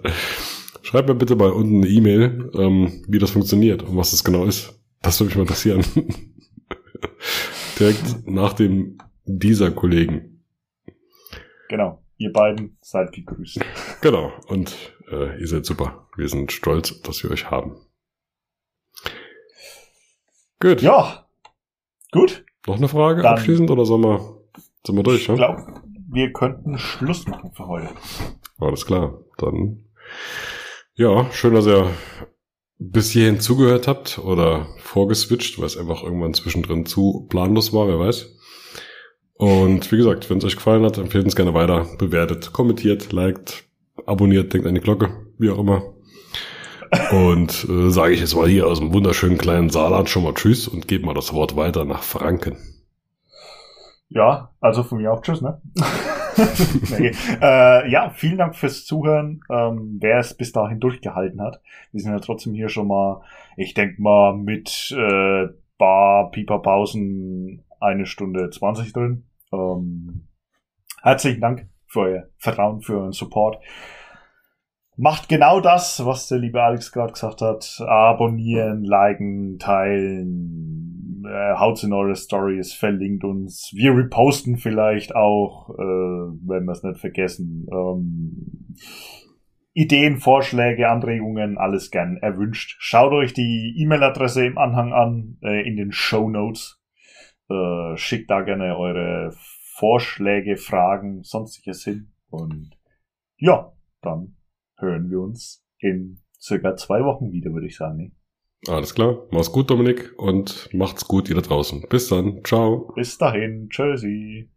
schreib mir bitte mal unten eine E-Mail, ähm, wie das funktioniert und was das genau ist. Das würde mich mal interessieren. Direkt nach dem dieser Kollegen. Genau. Ihr beiden seid gegrüßt. Genau. Und äh, ihr seid super. Wir sind stolz, dass wir euch haben. Gut. Ja. Gut. Noch eine Frage Dann- abschließend oder sollen wir, sind wir durch? Ich Ja? glaube, wir könnten Schluss machen für heute. Alles klar. Dann, ja, schön, dass ihr bis hierhin zugehört habt oder vorgeswitcht, weil es einfach irgendwann zwischendrin zu planlos war, wer weiß. Und wie gesagt, wenn es euch gefallen hat, empfehlt uns gerne weiter, bewertet, kommentiert, liked, abonniert, denkt an die Glocke, wie auch immer. Und äh, sage ich jetzt mal hier aus dem wunderschönen kleinen Saarland schon mal Tschüss und gebe mal das Wort weiter nach Franken. Ja, also von mir auch Tschüss, ne? nee. äh, ja, vielen Dank fürs Zuhören, ähm, wer es bis dahin durchgehalten hat. Wir sind ja trotzdem hier schon mal, ich denke mal, mit äh, Bar, Pieper Pausen eine Stunde 20 drin. Ähm, herzlichen Dank für euer Vertrauen, für euren Support. Macht genau das, was der liebe Alex gerade gesagt hat. Abonnieren, liken, teilen, äh, haut's in eure Stories, verlinkt uns. Wir reposten vielleicht auch, äh, wenn wir es nicht vergessen. Ähm, Ideen, Vorschläge, Anregungen, alles gern erwünscht. Schaut euch die E-Mail-Adresse im Anhang an, äh, in den Show Notes. Äh, schickt da gerne eure Vorschläge, Fragen, sonstiges hin. Und ja, dann hören wir uns in circa zwei Wochen wieder, würde ich sagen. Alles klar. Mach's gut, Dominik, und macht's gut, ihr da draußen. Bis dann. Ciao. Bis dahin, tschüssi.